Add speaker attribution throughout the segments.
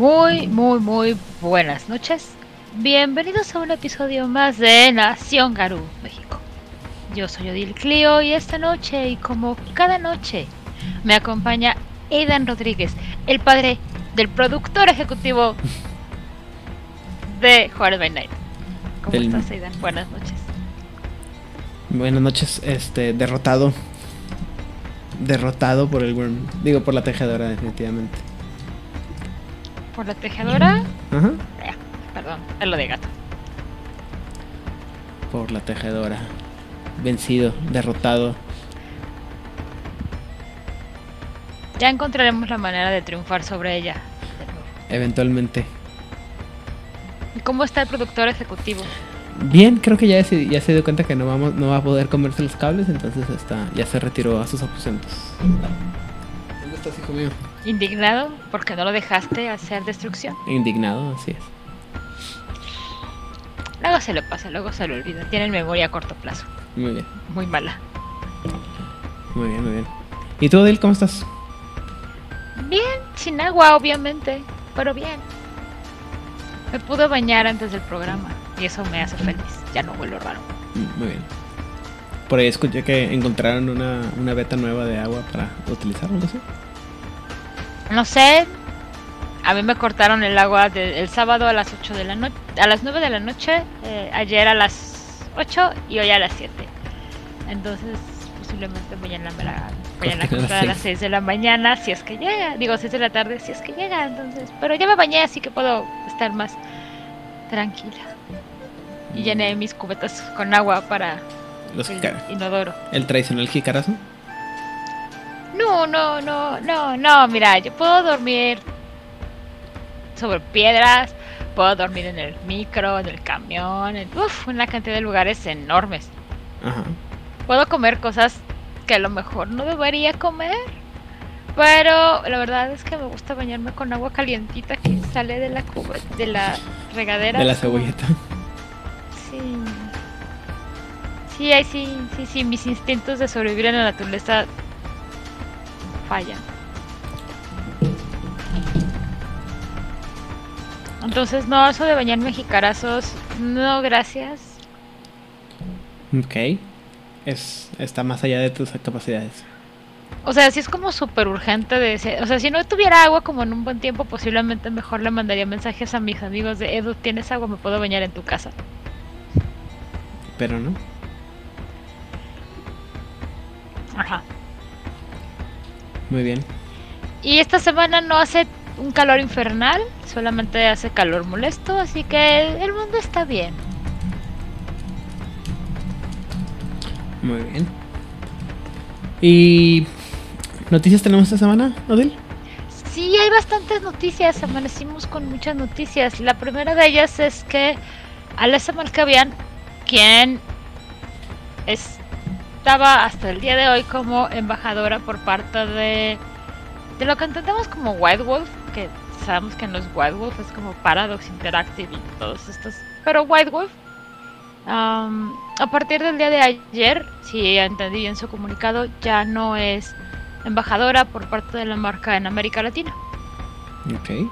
Speaker 1: Muy, muy, muy buenas noches. Bienvenidos a un episodio más de Nación Garú, México. Yo soy Odil Clio y esta noche, y como cada noche, me acompaña Aidan Rodríguez, el padre del productor ejecutivo de Juárez by Night. ¿Cómo
Speaker 2: Del-
Speaker 1: estás, Aidan? Buenas noches.
Speaker 2: Buenas noches, este, derrotado. Derrotado por el Worm. Digo, por la tejedora, definitivamente.
Speaker 1: ¿Por la tejedora?
Speaker 2: Ajá.
Speaker 1: Eh, perdón, es lo de gato.
Speaker 2: Por la tejedora. Vencido, derrotado.
Speaker 1: Ya encontraremos la manera de triunfar sobre ella.
Speaker 2: Eventualmente.
Speaker 1: ¿Y cómo está el productor ejecutivo?
Speaker 2: Bien, creo que ya se, ya se dio cuenta que no vamos, no va a poder comerse los cables, entonces está, ya se retiró a sus aposentos. ¿Dónde estás, hijo mío?
Speaker 1: ¿Indignado porque no lo dejaste hacer destrucción?
Speaker 2: Indignado, así es.
Speaker 1: Luego se le pasa, luego se le olvida. Tienen memoria a corto plazo.
Speaker 2: Muy bien,
Speaker 1: Muy mala.
Speaker 2: muy bien, muy bien. ¿Y tú, Odil, cómo estás?
Speaker 1: Bien, sin agua, obviamente. Pero bien. Me pude bañar antes del programa. Y eso me hace feliz. Ya no huelo raro.
Speaker 2: Mm, Muy bien. Por ahí escuché que encontraron una, una beta nueva de agua para utilizarlo, no sé.
Speaker 1: No sé. A mí me cortaron el agua de- el sábado a las 8 de la noche. A las 9 de la noche. eh, ayer a las 8 y hoy a las 7. Entonces, posiblemente mañana me la vayan a cortar a las
Speaker 2: seis.
Speaker 1: 6 de la mañana si es que llega. Digo, 6 de la tarde si es que llega. Entonces, pero ya me bañé, así que puedo estar más tranquila. Y llené mis cubetas con agua para
Speaker 2: Los
Speaker 1: el inodoro.
Speaker 2: el tradicional jicarazo.
Speaker 1: No, no, no, no, no, mira, yo puedo dormir sobre piedras, puedo dormir en el micro, en el camión, en uf, una cantidad de lugares enormes.
Speaker 2: Ajá.
Speaker 1: Puedo comer cosas que a lo mejor no debería comer, pero la verdad es que me gusta bañarme con agua calientita que sale de la cuba, de la regadera.
Speaker 2: De la cebolleta.
Speaker 1: Sí. Sí, sí, sí, sí, mis instintos de sobrevivir en la naturaleza fallan. Entonces, no, eso de bañarme jicarazos, no, gracias.
Speaker 2: Ok. Es, está más allá de tus capacidades.
Speaker 1: O sea, si es como súper urgente de ese- O sea, si no tuviera agua como en un buen tiempo, posiblemente mejor le mandaría mensajes a mis amigos de Edu, ¿tienes agua? ¿Me puedo bañar en tu casa?
Speaker 2: Pero no.
Speaker 1: Ajá.
Speaker 2: Muy bien.
Speaker 1: Y esta semana no hace un calor infernal, solamente hace calor molesto, así que el mundo está bien.
Speaker 2: Muy bien. ¿Y noticias tenemos esta semana, Odil?
Speaker 1: Sí, hay bastantes noticias, amanecimos con muchas noticias. La primera de ellas es que Alessa Malkavian, quien estaba hasta el día de hoy como embajadora por parte de, de lo que entendemos como White Wolf, que sabemos que no es White Wolf, es como Paradox Interactive y todos estos, pero White Wolf. a partir del día de ayer, si entendí bien su comunicado, ya no es embajadora por parte de la marca en América Latina.
Speaker 2: Ok.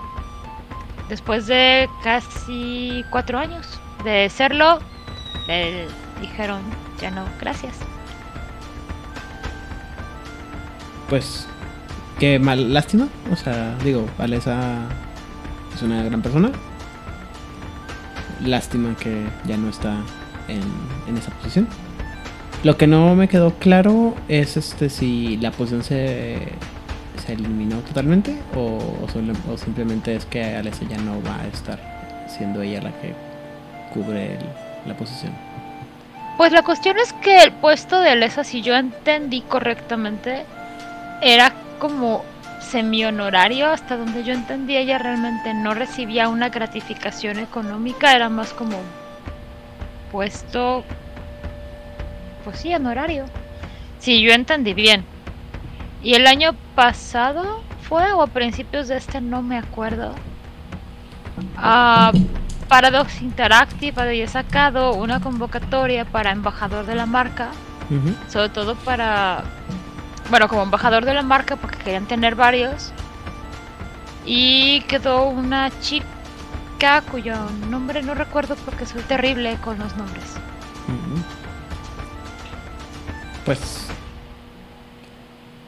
Speaker 1: Después de casi cuatro años de serlo, le dijeron ya no, gracias.
Speaker 2: Pues, qué mal, lástima. O sea, digo, Alesa es una gran persona. Lástima que ya no está en, esa posición. Lo que no me quedó claro es este si la posición se, se eliminó totalmente o, o simplemente es que Alesa ya no va a estar siendo ella la que cubre la posición.
Speaker 1: Pues la cuestión es que el puesto de Alesa, si yo entendí correctamente, era como semi-honorario, hasta donde yo entendí, ella realmente no recibía una gratificación económica, era más como puesto, pues sí, honorario. Si yo entendí bien. Y el año pasado fue, o a principios de este, no me acuerdo. Ah, Paradox Interactive había sacado una convocatoria para embajador de la marca, sobre todo para, bueno, como embajador de la marca porque querían tener varios. y quedó una chica cuyo nombre no recuerdo porque soy terrible con los nombres.
Speaker 2: Pues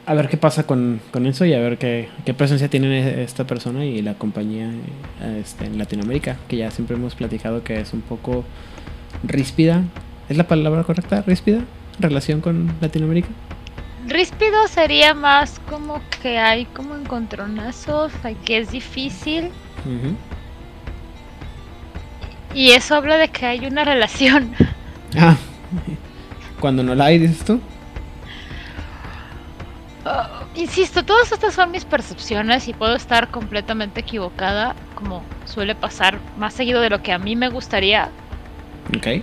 Speaker 2: a ver qué pasa con, eso y a ver qué, presencia tiene esta persona y la compañía este, en Latinoamérica, que ya siempre hemos platicado que es un poco ríspida. ¿Es la palabra correcta? ¿Ríspida? ¿Relación con Latinoamérica?
Speaker 1: Ríspido sería más como que hay como encontronazos, que es difícil. Y eso habla de que hay una relación.
Speaker 2: Ah, cuando no la hay, dices tú.
Speaker 1: Ah, insisto, todas estas son mis percepciones y puedo estar completamente equivocada, como suele pasar más seguido de lo que a mí me gustaría.
Speaker 2: Ok.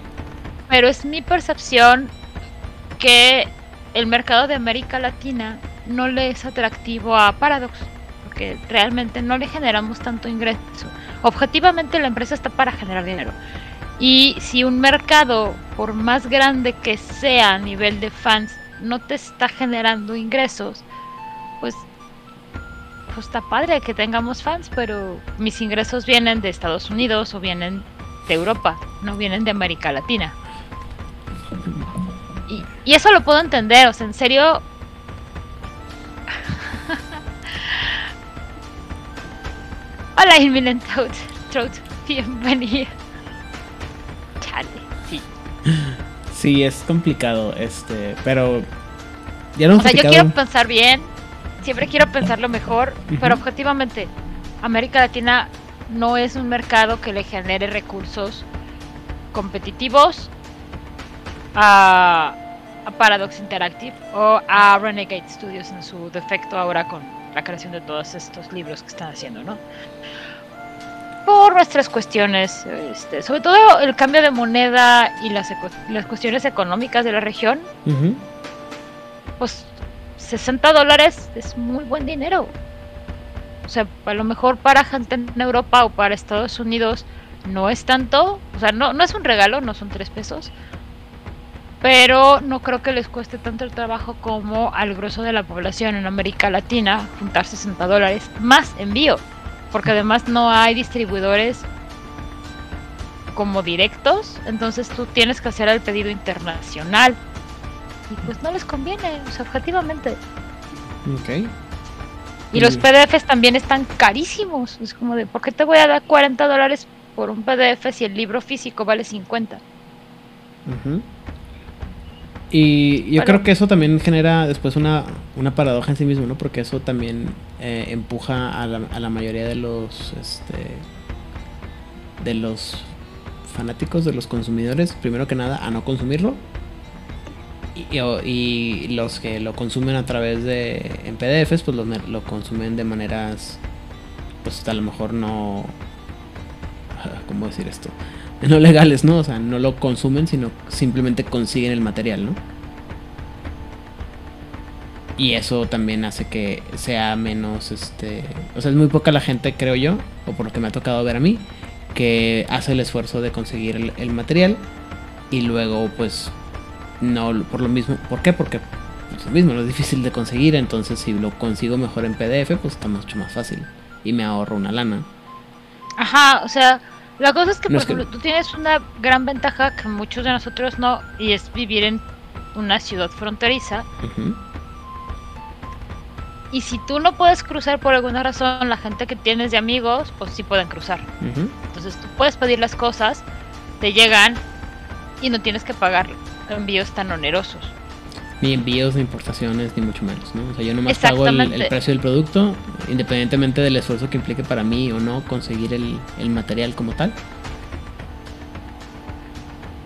Speaker 1: Pero es mi percepción que el mercado de América Latina no le es atractivo a Paradox, porque realmente no le generamos tanto ingreso. Objetivamente la empresa está para generar dinero. Y si un mercado, por más grande que sea a nivel de fans, no te está generando ingresos, pues, pues está padre que tengamos fans, pero mis ingresos vienen de Estados Unidos o vienen de Europa, no vienen de América Latina. Y, y eso lo puedo entender, o sea, en serio... Hola, Imminent Throat, bienvenida. Chale, sí.
Speaker 2: Sí, es complicado, este, pero ya no
Speaker 1: O sea, yo quiero pensar bien, siempre quiero pensar lo mejor, pero objetivamente, América Latina no es un mercado que le genere recursos competitivos a, a, Paradox Interactive o a Renegade Studios en su defecto ahora con la creación de todos estos libros que están haciendo, ¿no? por nuestras cuestiones, este, sobre todo el cambio de moneda y las, las cuestiones económicas de la región, pues 60 dólares es muy buen dinero. O sea, a lo mejor para gente en Europa o para Estados Unidos no es tanto, o sea, no, no es un regalo, no son tres pesos, pero no creo que les cueste tanto el trabajo como al grueso de la población en América Latina juntar 60 dólares más envío porque además no hay distribuidores como directos, entonces tú tienes que hacer el pedido internacional. Y pues no les conviene, o sea, objetivamente.
Speaker 2: Ok.
Speaker 1: Y, los PDFs también están carísimos. Es como de, ¿por qué te voy a dar 40 dólares por un PDF si el libro físico vale 50?
Speaker 2: Y yo creo que eso también genera después una, una paradoja en sí mismo, ¿no? Porque eso también eh, empuja a la, a la, mayoría de los este, de los fanáticos, de los consumidores, primero que nada, a no consumirlo. Y, y los que lo consumen a través de en PDFs, pues lo, lo consumen de maneras, pues a lo mejor no, ¿cómo decir esto? no legales, ¿no? O sea, no lo consumen, sino simplemente consiguen el material, ¿no? Y eso también hace que sea menos, este... O sea, es muy poca la gente, creo yo, o por lo que me ha tocado ver a mí, que hace el esfuerzo de conseguir el, material y luego, pues, no, por lo mismo... ¿Por qué? Porque pues, lo mismo, no es difícil de conseguir, entonces si lo consigo mejor en PDF, pues está mucho más fácil y me ahorro una lana.
Speaker 1: Ajá, o sea la cosa es que, por ejemplo, tú tienes una gran ventaja que muchos de nosotros no, y es vivir en una ciudad fronteriza. Y si tú no puedes cruzar por alguna razón, la gente que tienes de amigos, pues sí pueden cruzar. Entonces tú puedes pedir las cosas, te llegan y no tienes que pagar envíos tan onerosos
Speaker 2: ni envíos ni importaciones ni mucho menos, ¿no? O sea, yo nomás pago el, precio del producto, independientemente del esfuerzo que implique para mí o no conseguir el, material como tal.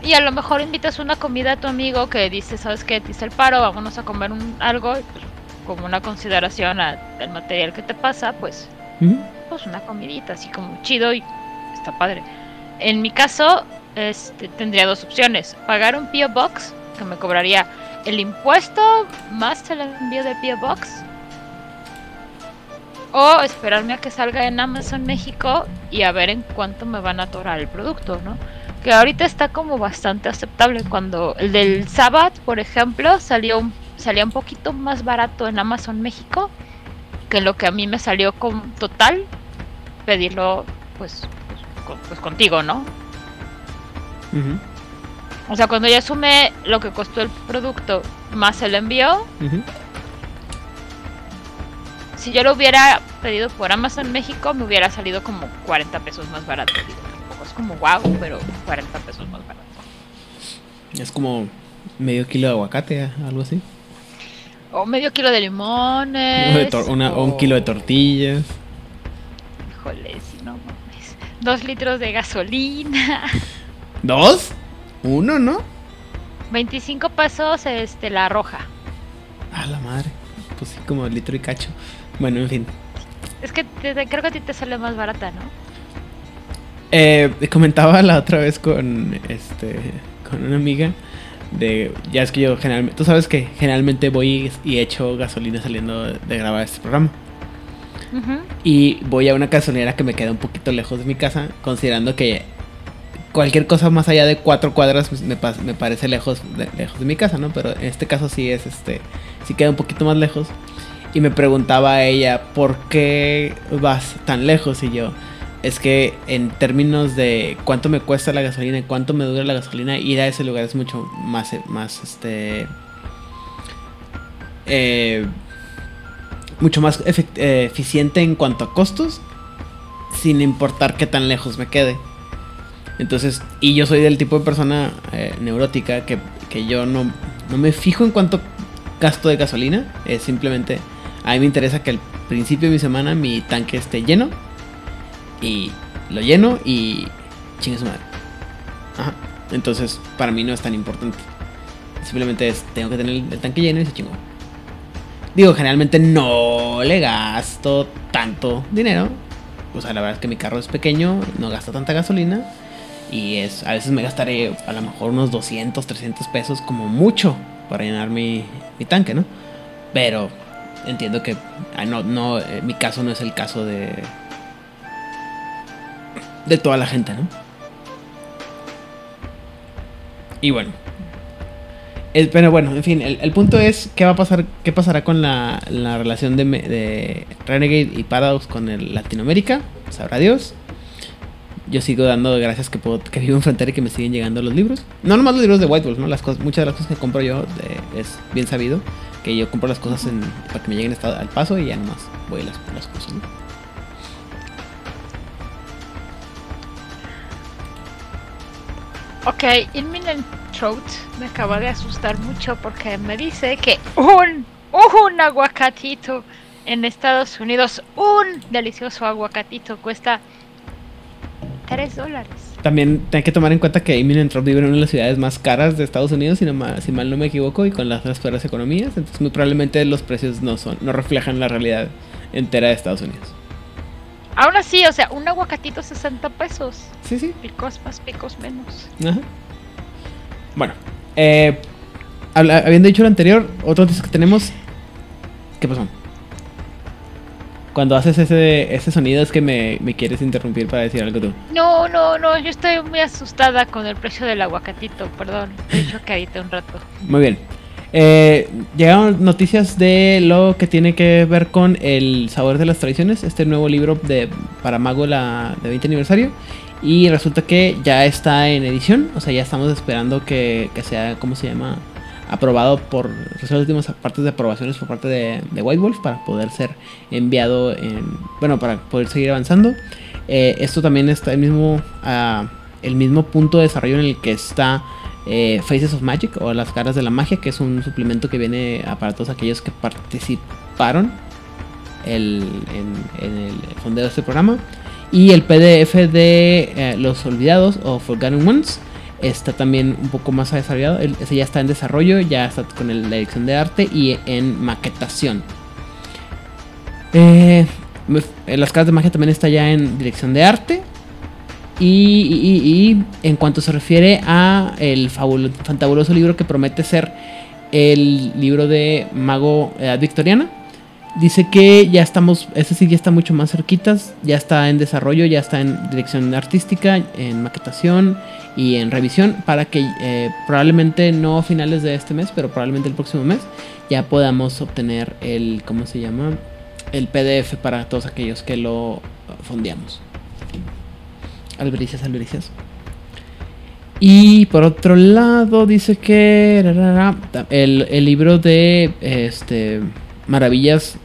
Speaker 1: Y a lo mejor invitas una comida a tu amigo que dice, ¿sabes qué? Te hice el paro, vámonos a comer un, algo, pues, como una consideración al material que te pasa, pues, pues una comidita, así como chido y está padre. En mi caso, este, tendría dos opciones. Pagar un PO Box, que me cobraría el impuesto más el envío de P.O. Box. O esperarme a que salga en Amazon México y a ver en cuánto me van a atorar el producto, ¿no? Que ahorita está como bastante aceptable. Cuando el del Sabbath, por ejemplo, salió salía un poquito más barato en Amazon México que lo que a mí me salió con total pedirlo pues, pues, con- pues contigo, ¿no?
Speaker 2: Ujú,
Speaker 1: O sea, cuando ya sumé lo que costó el producto más el envío,
Speaker 2: ujú.
Speaker 1: si yo lo hubiera pedido por Amazon México, me hubiera salido como 40 pesos más barato. Digo, tampoco es como wow, pero 40 pesos más barato.
Speaker 2: Es como medio kilo de aguacate, algo así.
Speaker 1: O medio kilo de
Speaker 2: O
Speaker 1: limones.
Speaker 2: de tor- una- o un kilo de tortillas.
Speaker 1: Híjole, si no mames. Dos litros de gasolina.
Speaker 2: ¿Dos? ¿Uno, no?
Speaker 1: 25 pesos este, la roja.
Speaker 2: A la madre. Pues sí, como litro y cacho. Bueno, en fin.
Speaker 1: Es que te- te- creo que a ti te sale más barata, ¿no?
Speaker 2: Eh, comentaba la otra vez con este con una amiga de ya es que yo generalmente tú sabes que generalmente voy y echo gasolina saliendo de grabar este programa y voy a una gasolinera que me queda un poquito lejos de mi casa considerando que cualquier cosa más allá de cuatro cuadras pues, me, parece lejos de, lejos de mi casa no pero en este caso sí es este sí queda un poquito más lejos y me preguntaba a ella por qué vas tan lejos y yo es que en términos de cuánto me cuesta la gasolina y cuánto me dura la gasolina, ir a ese lugar es mucho más, eh, más este. eh, mucho más eh, eficiente en cuanto a costos, sin importar qué tan lejos me quede. Entonces, y yo soy del tipo de persona eh, neurótica que, que yo no, no me fijo en cuánto gasto de gasolina, es simplemente a mí me interesa que al principio de mi semana mi tanque esté lleno y lo lleno y chingue su madre. Ajá. Entonces, para mí no es tan importante. Simplemente es, tengo que tener el, tanque lleno y se chingó. Digo, generalmente no le gasto tanto dinero. O sea, la verdad es que mi carro es pequeño, no gasta tanta gasolina. Y es, a veces me gastaré a lo mejor unos 200, 300 pesos como mucho para llenar mi, tanque, ¿no? Pero entiendo que ah, no, no, eh, mi caso no es el caso de, de toda la gente, ¿no? Y bueno. El- pero bueno, en fin, el, punto es qué va a pasar, qué pasará con la, la relación de Renegade y Paradox con el Latinoamérica, sabrá Dios. Yo sigo dando gracias que puedo, que vivo en frontera y que me siguen llegando los libros. No nomás los libros de White Wolf, ¿no? Las cosas, muchas de las cosas que compro yo es bien sabido que yo compro las cosas para que me lleguen al paso y ya nomás voy las, las cosas, ¿no?
Speaker 1: Ok, Imminent Throat me acaba de asustar mucho porque me dice que un, un aguacatito en Estados Unidos, un delicioso aguacatito cuesta 3 dólares.
Speaker 2: También hay que tomar en cuenta que Imminent Drop vive en una de las ciudades más caras de Estados Unidos, si, no ma- si mal no me equivoco, y con las otras peores economías. Entonces, muy probablemente los precios no son, no reflejan la realidad entera de Estados Unidos.
Speaker 1: Aún así, o sea, un aguacatito 60 pesos.
Speaker 2: Sí, sí.
Speaker 1: Picos más, picos menos.
Speaker 2: Ajá. Bueno, eh, habla- habiendo dicho lo anterior, otra noticia que tenemos. ¿Qué pasó? Cuando haces ese, ese sonido es que me, me quieres interrumpir para decir algo tú.
Speaker 1: No, no, no, yo estoy muy asustada con el precio del aguacatito, perdón. Que ahorita un rato.
Speaker 2: Muy bien. Eh, llegaron noticias de lo que tiene que ver con el sabor de las tradiciones, este nuevo libro de para Mago la de 20 aniversario. Y resulta que ya está en edición, o sea, ya estamos esperando que, que sea, ¿cómo se llama? Aprobado por las últimas partes de aprobaciones por parte de, White Wolf para poder ser enviado en, bueno, para poder seguir avanzando. Eh, esto también está el mismo, ah, el mismo punto de desarrollo en el que está eh, Faces of Magic o las caras de la magia, que es un suplemento que viene para todos aquellos que participaron en el fondeo de este programa. Y el PDF de eh, Los Olvidados o Forgotten Ones está también un poco más desarrollado. Ese ya está en desarrollo, ya está con la dirección de arte y en maquetación. Eh, eh, las caras de magia también está ya en dirección de arte. Y, en cuanto se refiere a el fantabuloso libro que promete ser el libro de Mago Edad Victoriana, dice que ya estamos, ese sí ya está mucho más cerquitas, ya está en desarrollo, ya está en dirección artística, en maquetación y en revisión para que eh, probablemente no a finales de este mes, pero probablemente el próximo mes ya podamos obtener el, ¿cómo se llama? El PDF para todos aquellos que lo fondeamos. Albricias, albricias. Y por otro lado, dice que el, el libro de este Maravillas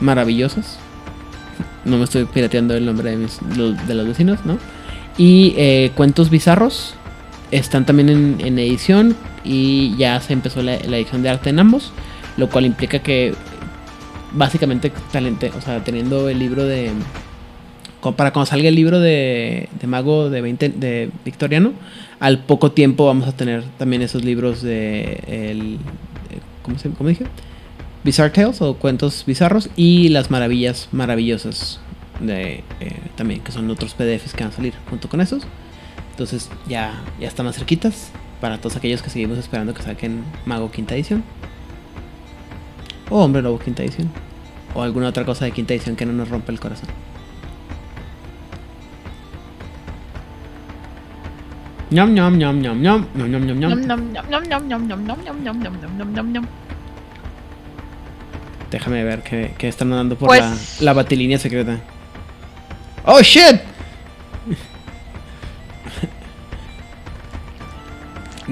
Speaker 2: Maravillosas. No me estoy pirateando el nombre de, mis, de los vecinos, ¿no? Y eh, Cuentos Bizarros están también en, edición y ya se empezó la, edición de arte en ambos, lo cual implica que básicamente talente, o sea, teniendo el libro de para cuando salga el libro de, Mago de 20 de Victoriano, al poco tiempo vamos a tener también esos libros de el ¿cómo, se, cómo dije? Bizarre Tales o cuentos bizarros y las maravillas maravillosas de, eh, también, que son otros PDFs que van a salir junto con esos. Entonces ya, ya están más cerquitas para todos aquellos que seguimos esperando que saquen Mago Quinta Edición. O Hombre Lobo Quinta Edición. O alguna otra cosa de Quinta Edición que no nos rompa el corazón. Ñam ñam ñam ñam ñam ñam ñam ñam ñam ñam Déjame ver qué están dando por la, la batilínea secreta. ¡Oh, shit!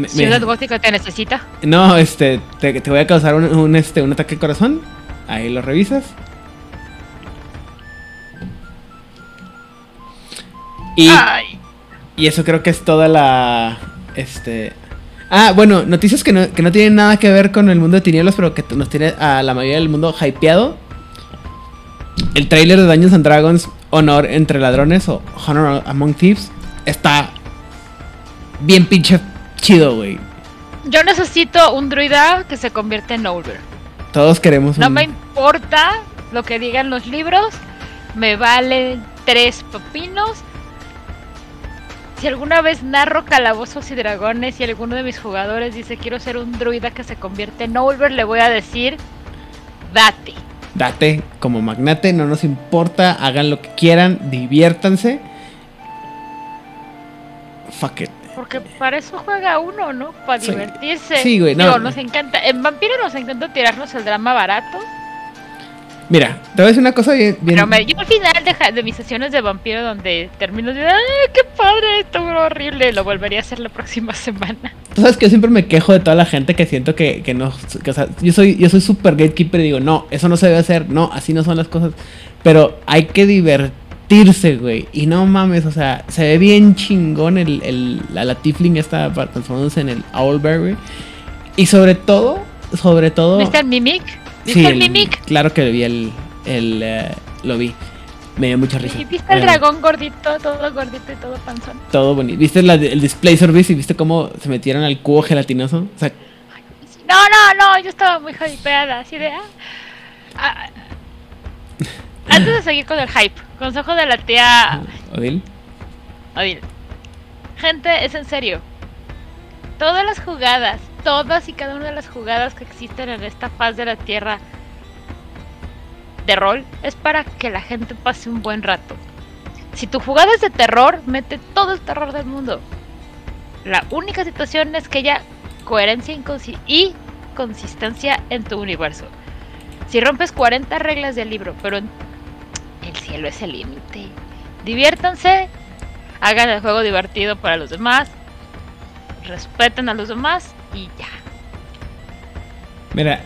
Speaker 1: Ciudad Gótica te necesita.
Speaker 2: No, este, te, te voy a causar un, un, este, un ataque de corazón. Ahí lo revisas. Y, y eso creo que es toda la. Este. Ah, bueno, noticias que no, que no tienen nada que ver con el mundo de tinieblas, pero que nos tiene a la mayoría del mundo hypeado. El trailer de Dungeons and Dragons Honor entre ladrones o Honor Among Thieves está bien pinche chido, güey.
Speaker 1: Yo necesito un druida que se convierte en Over.
Speaker 2: Todos queremos
Speaker 1: un... No me importa lo que digan los libros. Me valen tres pepinos. Si alguna vez narro calabozos y dragones y alguno de mis jugadores dice quiero ser un druida que se convierte en Over, le voy a decir, date
Speaker 2: date como magnate, no nos importa, hagan lo que quieran, diviértanse. Fuck it.
Speaker 1: Porque para eso juega uno, ¿no? Para divertirse.
Speaker 2: Sí, güey, no.
Speaker 1: nos encanta, en Vampiro nos encanta tirarnos el drama barato.
Speaker 2: Mira, te voy a decir una cosa bien.
Speaker 1: Pero me, yo al final de, de, mis sesiones de vampiro, donde termino de. ¡Ay, qué padre! Esto fue horrible. Lo volvería a hacer la próxima semana.
Speaker 2: Tú sabes que yo siempre me quejo de toda la gente que siento que, que no. o sea, yo soy yo soy super gatekeeper y digo, no, eso no se debe hacer. No, así no son las cosas. Pero hay que divertirse, güey. Y no mames, o sea, se ve bien chingón el, el, la, la Tifling esta transformándose en el Owlbear, güey. Y sobre todo, sobre todo.
Speaker 1: ¿Viste el Mimic? ¿Viste el, Mimic?
Speaker 2: Claro que vi el. el uh, lo vi. Me dio mucha risa.
Speaker 1: ¿Y viste el eh, dragón gordito, todo gordito y todo panzón?
Speaker 2: Todo bonito. ¿Viste la, el display service y viste cómo se metieron al cubo gelatinoso? O sea,
Speaker 1: no, no, no, yo estaba muy hypeada, así de... Ah, ah. antes de seguir con el hype, consejo de la tía...
Speaker 2: Odil.
Speaker 1: Odil. Gente, es en serio. Todas las jugadas todas y cada una de las jugadas que existen en esta faz de la Tierra de rol es para que la gente pase un buen rato. Si tu jugada es de terror, mete todo el terror del mundo. La única situación es que haya coherencia y consistencia en tu universo. Si rompes 40 reglas del libro, pero el cielo es el límite. Diviértanse, hagan el juego divertido para los demás, respeten a los demás y ya.
Speaker 2: Mira,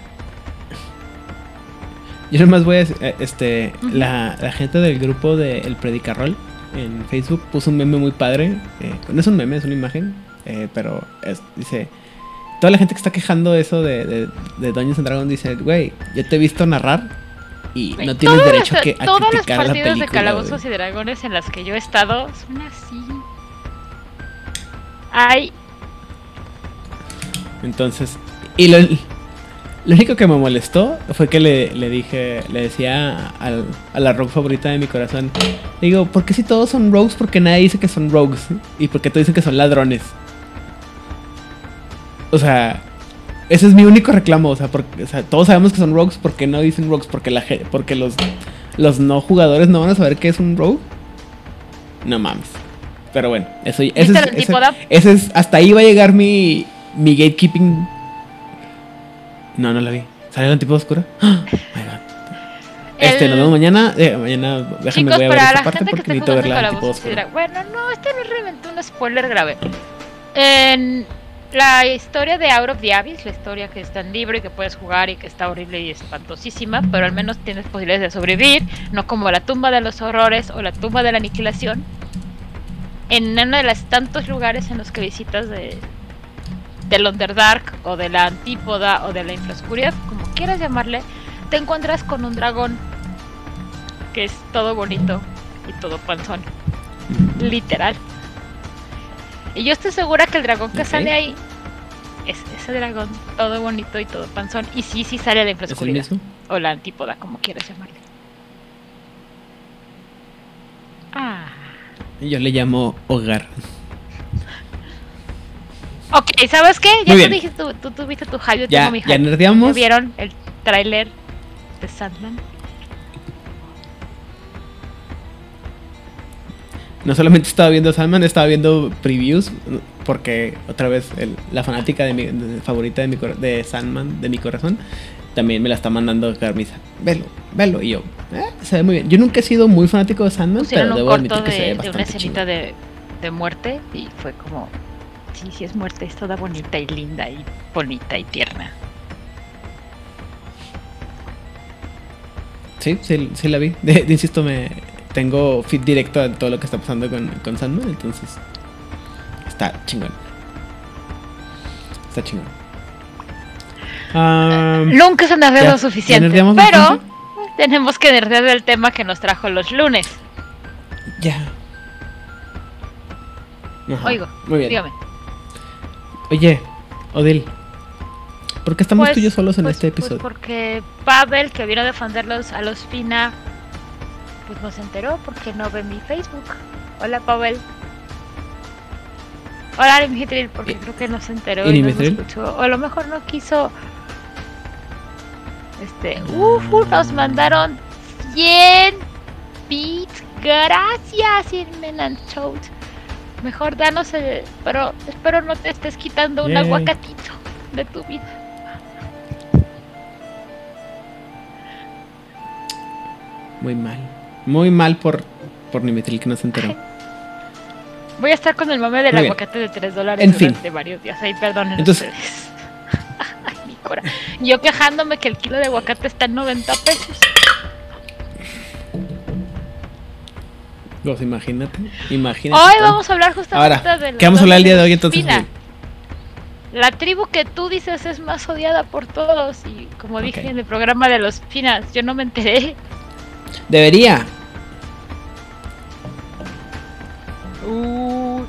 Speaker 2: yo nomás voy a eh, este la, gente del grupo de El Predicarrol en Facebook puso un meme muy padre. Eh, no es un meme, es una imagen, eh, pero dice toda la gente que está quejando eso de, de, de Dungeons and Dragons dice, güey, yo te he visto narrar y no tienes derecho a, que, a
Speaker 1: todas las partidas de calabozos y dragones en las que yo he estado son así. Hay
Speaker 2: entonces, y lo, lo único que me molestó fue que le, le dije, le decía al, a la rogue favorita de mi corazón, digo, ¿por qué si todos son rogues? Porque nadie dice que son rogues. Y porque todos dicen que son ladrones. O sea, ese es mi único reclamo. O sea, porque, o sea todos sabemos que son rogues. ¿Por qué no dicen rogues? Porque, la, porque los, los no jugadores no van a saber qué es un rogue. No mames. Pero bueno, eso, ese, es, ese es, hasta ahí va a llegar mi, mi gatekeeping. No, no la vi. ¿Sale la tipo oscura? ¡Oh, este,
Speaker 1: El-
Speaker 2: nos vemos mañana. Eh, mañana déjame
Speaker 1: Chicos,
Speaker 2: voy a ver
Speaker 1: la
Speaker 2: parte
Speaker 1: gente que
Speaker 2: porque necesito verla tipo oscura.
Speaker 1: Bueno, no, este no es realmente un spoiler grave. En la historia de Out of the Abyss, la historia que está en libro y que puedes jugar y que está horrible y espantosísima, pero al menos tienes posibilidades de sobrevivir, no como la tumba de los horrores o la tumba de la aniquilación. En uno de los tantos lugares en los que visitas de del Underdark o de la Antípoda o de la Infraoscuridad, como quieras llamarle, te encuentras con un dragón que es todo bonito y todo panzón, literal. Y yo estoy segura que el dragón que sale ahí es ese dragón todo bonito y todo panzón. Y sí, sí sale la
Speaker 2: ¿Es el
Speaker 1: infraoscuridad.
Speaker 2: mismo?
Speaker 1: O la antípoda, como quieras llamarle. Ah.
Speaker 2: Yo le llamo hogar.
Speaker 1: Ok, ¿sabes qué? Ya
Speaker 2: Muy
Speaker 1: tú dijiste, tú, tú tuviste tu hype, yo
Speaker 2: Ya,
Speaker 1: tengo mi
Speaker 2: ya
Speaker 1: hype.
Speaker 2: nerdeamos.
Speaker 1: ¿Ya vieron el tráiler de Sandman?
Speaker 2: No solamente estaba viendo Sandman, estaba viendo previews. Porque otra vez el- la fanática de mi, de- favorita de, mi, cor- de Sandman, de mi corazón, también me la está mandando Carmisa. Velo, velo. Y yo, eh, se ve muy bien. Yo nunca he sido muy fanático de Sandman,
Speaker 1: Pusieron
Speaker 2: pero debo admitir que se ve
Speaker 1: de, de una
Speaker 2: bastante
Speaker 1: escenita de, de muerte y fue como, sí, sí es muerte, es toda bonita y linda y bonita y tierna.
Speaker 2: Sí, sí, sí la vi. De, de- insisto, me tengo feed directo a todo lo que está pasando con, con Sandman, entonces está chingón. Está chingón.
Speaker 1: Nunca se nerdeó lo suficiente, pero
Speaker 2: bastante.
Speaker 1: tenemos que nerdear del tema que nos trajo los lunes.
Speaker 2: ya. Ajá,
Speaker 1: Oigo,
Speaker 2: Muy bien.
Speaker 1: dígame.
Speaker 2: Oye, Odil, ¿por qué estamos
Speaker 1: Pues-
Speaker 2: tú y yo solos en
Speaker 1: pues-
Speaker 2: este
Speaker 1: pues
Speaker 2: episodio?
Speaker 1: porque Pavel, que vino a defenderlos a los Fina, pues no se enteró porque no ve mi Facebook. Hola, Pavel. Hola, Mijitril, porque
Speaker 2: ¿Y-
Speaker 1: creo que no se enteró
Speaker 2: y
Speaker 1: y, no me escuchó. O a lo mejor no quiso. Este, uf, nos mandaron 100 bits. Gracias, Irmenan Chout. Mejor danos el. Pero espero no te estés quitando un aguacatito de tu vida.
Speaker 2: Muy mal. Muy mal por, por Nimetril que no se enteró.
Speaker 1: Voy a estar con el mame del
Speaker 2: Muy bien.
Speaker 1: aguacate de 3 dólares
Speaker 2: En fin.
Speaker 1: durante varios días.
Speaker 2: Entonces-.
Speaker 1: Ay, mi cora. Yo quejándome que el kilo de aguacate está en 90 pesos.
Speaker 2: Pues imagínate, imagínate.
Speaker 1: Hoy vamos a hablar justamente
Speaker 2: Ahora,
Speaker 1: de la
Speaker 2: ¿qué vamos a hablar el día de hoy
Speaker 1: los
Speaker 2: entonces?
Speaker 1: Fina. La tribu que tú dices es más odiada por todos y como dije
Speaker 2: Ok.
Speaker 1: en el programa de los Finas, yo no me enteré.
Speaker 2: Debería.
Speaker 1: Uh,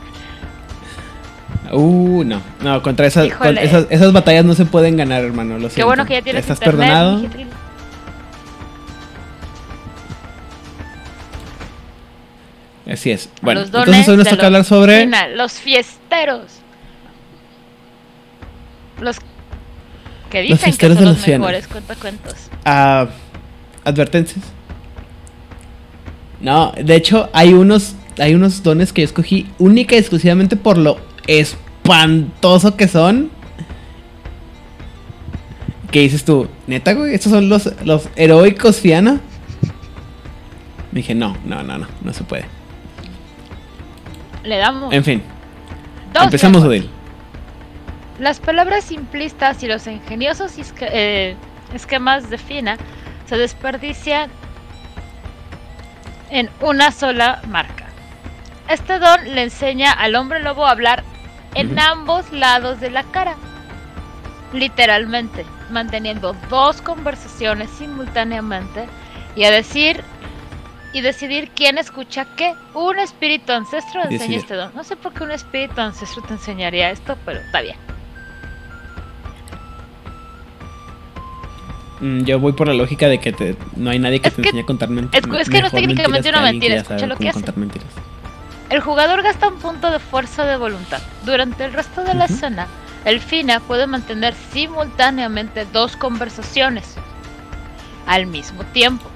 Speaker 2: Uh, no. No, contra esas, con- esas, esas batallas no se pueden ganar, hermano. Lo
Speaker 1: qué bueno que ya tienes
Speaker 2: Estás
Speaker 1: internet,
Speaker 2: perdonado.
Speaker 1: Mijitril.
Speaker 2: Así es. Bueno,
Speaker 1: los dones
Speaker 2: entonces hoy nos toca
Speaker 1: los
Speaker 2: hablar sobre
Speaker 1: los fiesteros. Los que dicen que
Speaker 2: fiesteros
Speaker 1: son
Speaker 2: de
Speaker 1: los
Speaker 2: los
Speaker 1: mejores cuentacuentos.
Speaker 2: ah, advertencias. No, de hecho hay unos hay unos dones que yo escogí única y exclusivamente por lo espantoso que son. ¿Qué dices tú? ¿Neta, güey? ¿Estos son los, los heroicos Fiana? Dije, no, no, no, no, no se puede.
Speaker 1: Le damos
Speaker 2: En fin,
Speaker 1: dos
Speaker 2: empezamos,
Speaker 1: lejos.
Speaker 2: Odil.
Speaker 1: Las palabras simplistas y los ingeniosos eh, esquemas de Fina se desperdician en una sola marca. Este don le enseña al hombre lobo a hablar en ambos lados de la cara, literalmente, manteniendo dos conversaciones simultáneamente y a decir y decidir quién escucha qué. Un espíritu ancestro enseña este don. No sé por qué un espíritu ancestro te enseñaría esto, pero está bien.
Speaker 2: Mm, Yo voy por la lógica de que te- no hay nadie que
Speaker 1: Es
Speaker 2: te
Speaker 1: que-
Speaker 2: enseñe a contar mentiras.
Speaker 1: es- es que no es técnicamente una mentira, escucha lo que hace. El jugador gasta un punto de fuerza de voluntad. Durante el resto de la escena, el Fina puede mantener simultáneamente dos conversaciones al mismo tiempo,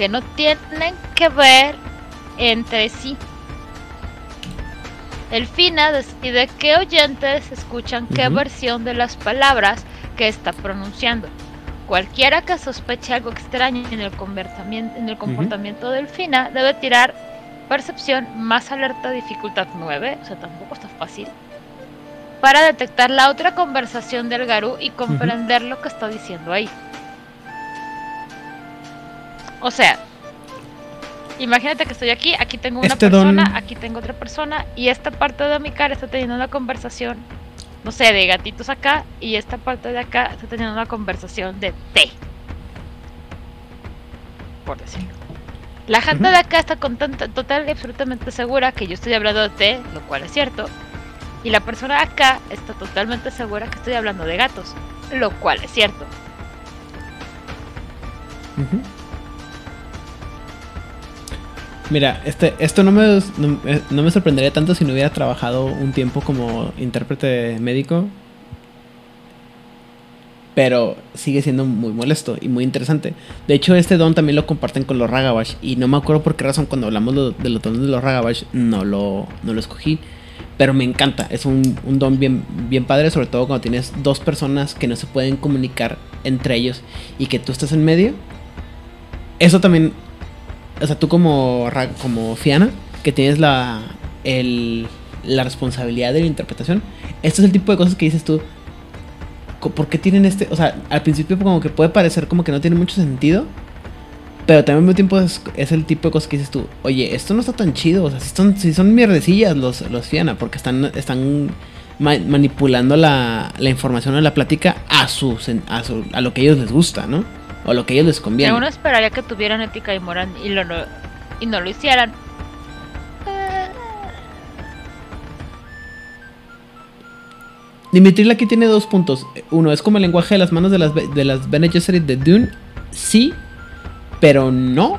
Speaker 1: que no tienen que ver entre sí. El Fina decide qué oyentes escuchan qué
Speaker 2: Ujú.
Speaker 1: versión de las palabras que está pronunciando. cualquiera que sospeche algo extraño en el comportamiento, en el comportamiento del FINA debe tirar percepción más alerta dificultad 9, o sea, tampoco está fácil, para detectar la otra conversación del Garú y comprender lo que está diciendo ahí. O sea, imagínate que estoy aquí, aquí tengo una
Speaker 2: Este
Speaker 1: persona, aquí tengo otra persona y esta parte de mi cara está teniendo una conversación, no sé, de gatitos acá y esta parte de acá está teniendo una conversación de té. Por decirlo. La gente de acá está con tanta- total y absolutamente segura que yo estoy hablando de té, lo cual es cierto. Y la persona de acá está totalmente segura que estoy hablando de gatos, lo cual es cierto.
Speaker 2: Ujú. Mira, este, esto no me, eh, no me sorprendería tanto si no hubiera trabajado un tiempo como intérprete médico. Pero sigue siendo muy molesto y muy interesante. De hecho, este don también lo comparten con los Ragabash. Y no me acuerdo por qué razón cuando hablamos de los dones de los Ragabash no lo, no lo escogí. Pero me encanta. Es un, un don bien, bien padre, sobre todo cuando tienes dos personas que no se pueden comunicar entre ellos y que tú estás en medio. Eso también o sea, tú como, como Fiana, que tienes la, el- la responsabilidad de la interpretación, este es el tipo de cosas que dices tú, ¿por qué tienen este? O sea, al principio como que puede parecer como que no tiene mucho sentido, pero también al mismo tiempo es, el tipo de cosas que dices tú, oye, esto no está tan chido, o sea, si son, si son mierdecillas los, los Fiana, porque están, están ma- manipulando la, la información o la plática a, su, a, su, a lo que a ellos les gusta, ¿no? O lo que a ellos les conviene.
Speaker 1: Uno esperaría que tuvieran ética y moral y, lo, no- y no lo hicieran.
Speaker 2: Dimitril aquí tiene dos puntos. Uno, es como el lenguaje de las manos de las, de las Bene Gesserit de Dune. Sí, pero no.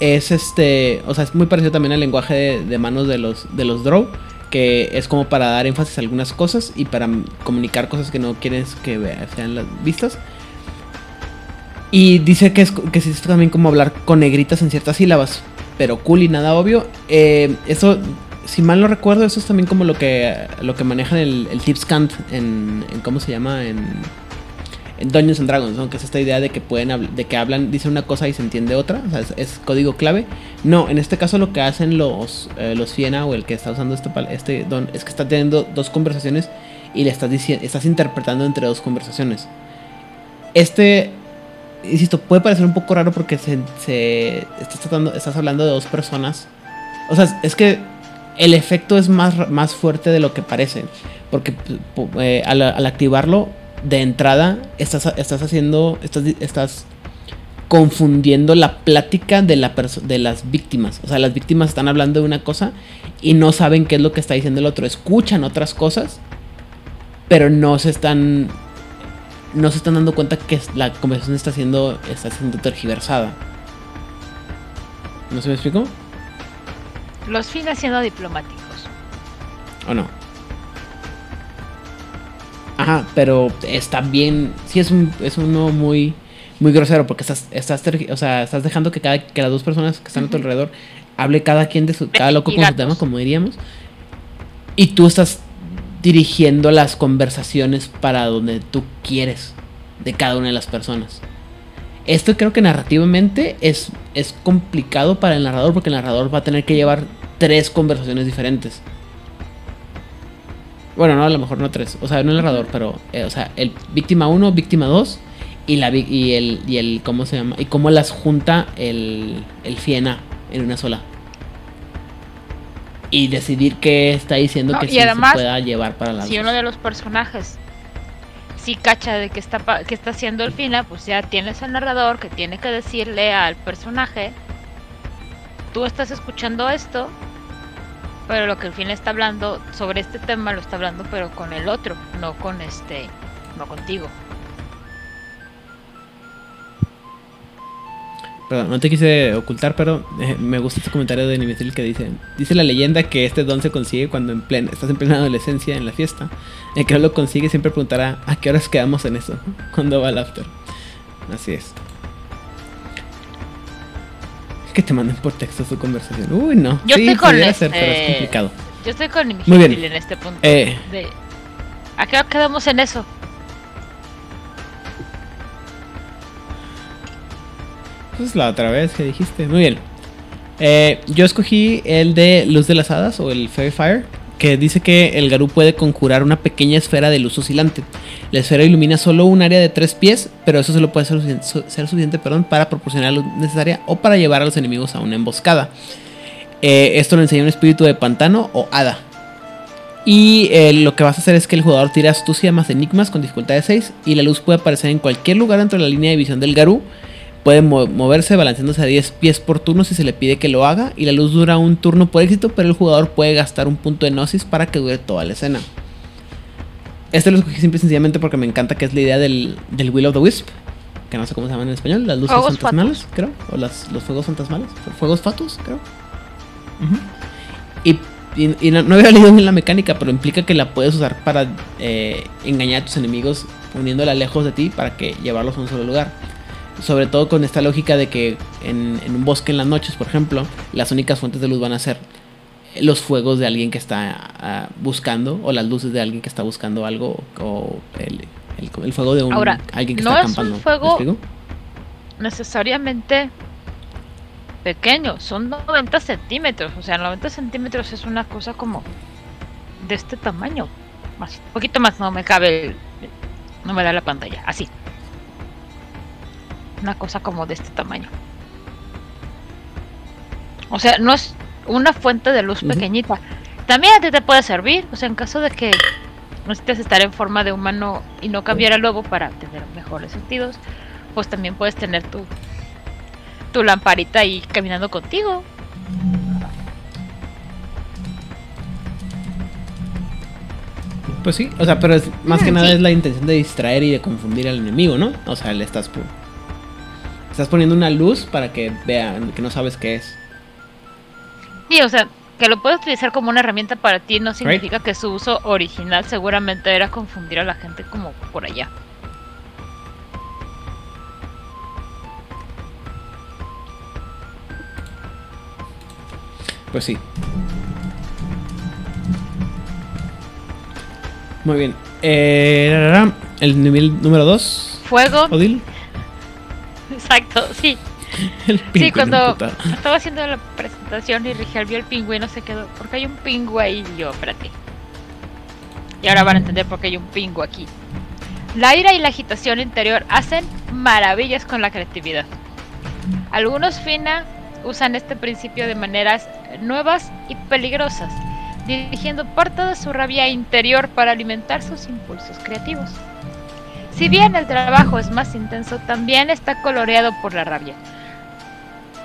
Speaker 2: Es este. O sea, es muy parecido también al lenguaje de, de manos de los, de los Drow. Que es como para dar énfasis a algunas cosas y para comunicar cosas que no quieres que sean las vistas. Y dice que es, que es también como hablar con negritas en ciertas sílabas. Pero cool y nada obvio. Eh, eso, si mal no recuerdo, eso es también como lo que, lo que manejan el, el Tipscant en, en. ¿Cómo se llama? En, en Dungeons and Dragons. Que es esta idea de que pueden de que hablan, dicen una cosa y se entiende otra. O sea, es, código clave. No, en este caso lo que hacen los, eh, los Fiena o el que está usando este, este don es que está teniendo dos conversaciones y le estás diciendo, estás interpretando entre dos conversaciones. Este insisto, puede parecer un poco raro porque se, se- estás, tratando, estás hablando de dos personas. O sea, es que el efecto es más, más fuerte de lo que parece. Porque eh, al, al activarlo de entrada, estás, estás haciendo, estás, estás confundiendo la plática de, la de las víctimas. O sea, las víctimas están hablando de una cosa y no saben qué es lo que está diciendo el otro. Escuchan otras cosas, pero no se están no se están dando cuenta que la conversación está siendo está siendo tergiversada. ¿No se me explico?
Speaker 1: Los fines siendo diplomáticos.
Speaker 2: ¿O no? Ajá, pero está bien. Sí es un es uno muy muy grosero porque estás estás o sea, estás dejando que cada que las dos personas que están a tu alrededor hable cada quien de su cada loco con su tema, como diríamos. Y tú estás dirigiendo las conversaciones para donde tú quieres de cada una de las personas. Esto creo que narrativamente es, es complicado para el narrador porque el narrador va a tener que llevar tres conversaciones diferentes. Bueno, no, a lo mejor no tres. O sea, no el narrador, pero, eh, o sea, el víctima 1, víctima 2 y, la, y, el, y el, ¿cómo se llama? Y cómo las junta el, el Fiena en una sola. Y decidir qué está diciendo
Speaker 1: No,
Speaker 2: que
Speaker 1: y
Speaker 2: sí
Speaker 1: además,
Speaker 2: se pueda llevar para las
Speaker 1: Si uno de los personajes sí cacha de que está, que está haciendo el fina, pues ya tienes al narrador que tiene que decirle al personaje, tú estás escuchando esto, pero lo que el fina está hablando sobre este tema lo está hablando pero con el otro, no con este, no contigo.
Speaker 2: Perdón, no te quise ocultar, pero eh, me gusta este comentario de Nimitril que dice: Dice la leyenda que este don se consigue cuando en plena, estás en plena adolescencia en la fiesta. El que no lo consigue siempre preguntará: ¿a qué horas quedamos en eso? ¿Cuándo va el after? Así es. Es que te manden por texto su conversación. Uy, no.
Speaker 1: Yo
Speaker 2: sí,
Speaker 1: estoy con este-
Speaker 2: ser, pero es complicado.
Speaker 1: Yo estoy con. Nimitril en este punto.
Speaker 2: Eh,
Speaker 1: De, ¿A qué hora quedamos en eso?
Speaker 2: Pues la otra vez que dijiste. Muy bien. Eh, yo escogí el de Luz de las Hadas o el Fairy Fire, que dice que el Garú puede conjurar una pequeña esfera de luz oscilante. La esfera ilumina solo un área de tres pies, pero eso solo puede ser, sufici- su- ser suficiente perdón, para proporcionar la luz necesaria o para llevar a los enemigos a una emboscada. Eh, esto lo enseña un espíritu de pantano o hada. Y eh, lo que vas a hacer es que el jugador tira astucia más enigmas con dificultad de 6 y la luz puede aparecer en cualquier lugar dentro de la línea de visión del Garú. Puede mo- moverse balanceándose a 10 pies por turno si se le pide que lo haga y la luz dura un turno por éxito, pero el jugador puede gastar un punto de gnosis para que dure toda la escena. Este lo escogí simple y sencillamente porque me encanta que es la idea del, del Will of the Wisp, que no sé cómo se llaman en español, las luces
Speaker 1: Fuegos
Speaker 2: fantasmales, creo, o las, los fuegos fantasmales, fuegos fatus, creo. Y, y- y no, no había leído bien la mecánica, pero implica que la puedes usar para eh, engañar a tus enemigos poniéndola lejos de ti para que llevarlos a un solo lugar. Sobre todo con esta lógica de que en, en un bosque en las noches, por ejemplo, las únicas fuentes de luz van a ser los fuegos de alguien que está ah, buscando o las luces de alguien que está buscando algo o el, el- el fuego de un,
Speaker 1: Ahora,
Speaker 2: alguien que
Speaker 1: no
Speaker 2: está
Speaker 1: es un
Speaker 2: acampando. ¿Me
Speaker 1: fuego- necesariamente pequeño, son 90 centímetros. O sea, 90 centímetros es una cosa como de este tamaño. Más, un poquito más, no me cabe, el- no me da la pantalla, así. Una cosa como de este tamaño. O sea, no es una fuente de luz pequeñita. También a ti te puede servir, o sea, en caso de que necesites estar en forma de humano y no cambiar al lobo para tener mejores sentidos, pues también puedes tener tu tu lamparita ahí caminando contigo.
Speaker 2: Pues sí, o sea, pero es, más que
Speaker 1: Mm,
Speaker 2: nada
Speaker 1: sí.
Speaker 2: es la intención de distraer y de confundir al enemigo, ¿no? O sea, le estás estás poniendo una luz para que vean que no sabes qué es.
Speaker 1: Sí, o sea, que lo puedes utilizar como una herramienta para ti no significa que su uso original seguramente era confundir a la gente como por allá.
Speaker 2: Pues sí. Muy bien. Eh, el nivel número 2.
Speaker 1: Fuego,
Speaker 2: Odil.
Speaker 1: Exacto, sí.
Speaker 2: El
Speaker 1: Sí, cuando
Speaker 2: puta.
Speaker 1: estaba haciendo la presentación y Rigel vio el pingüino se quedó, porque hay un pingüe ahí y yo, espérate. Y ahora van a entender por qué hay un pingüe aquí. La ira y la agitación interior hacen maravillas con la creatividad. Algunos Fina usan este principio de maneras nuevas y peligrosas, dirigiendo parte de su rabia interior para alimentar sus impulsos creativos. Si bien el trabajo es más intenso, también está coloreado por la rabia,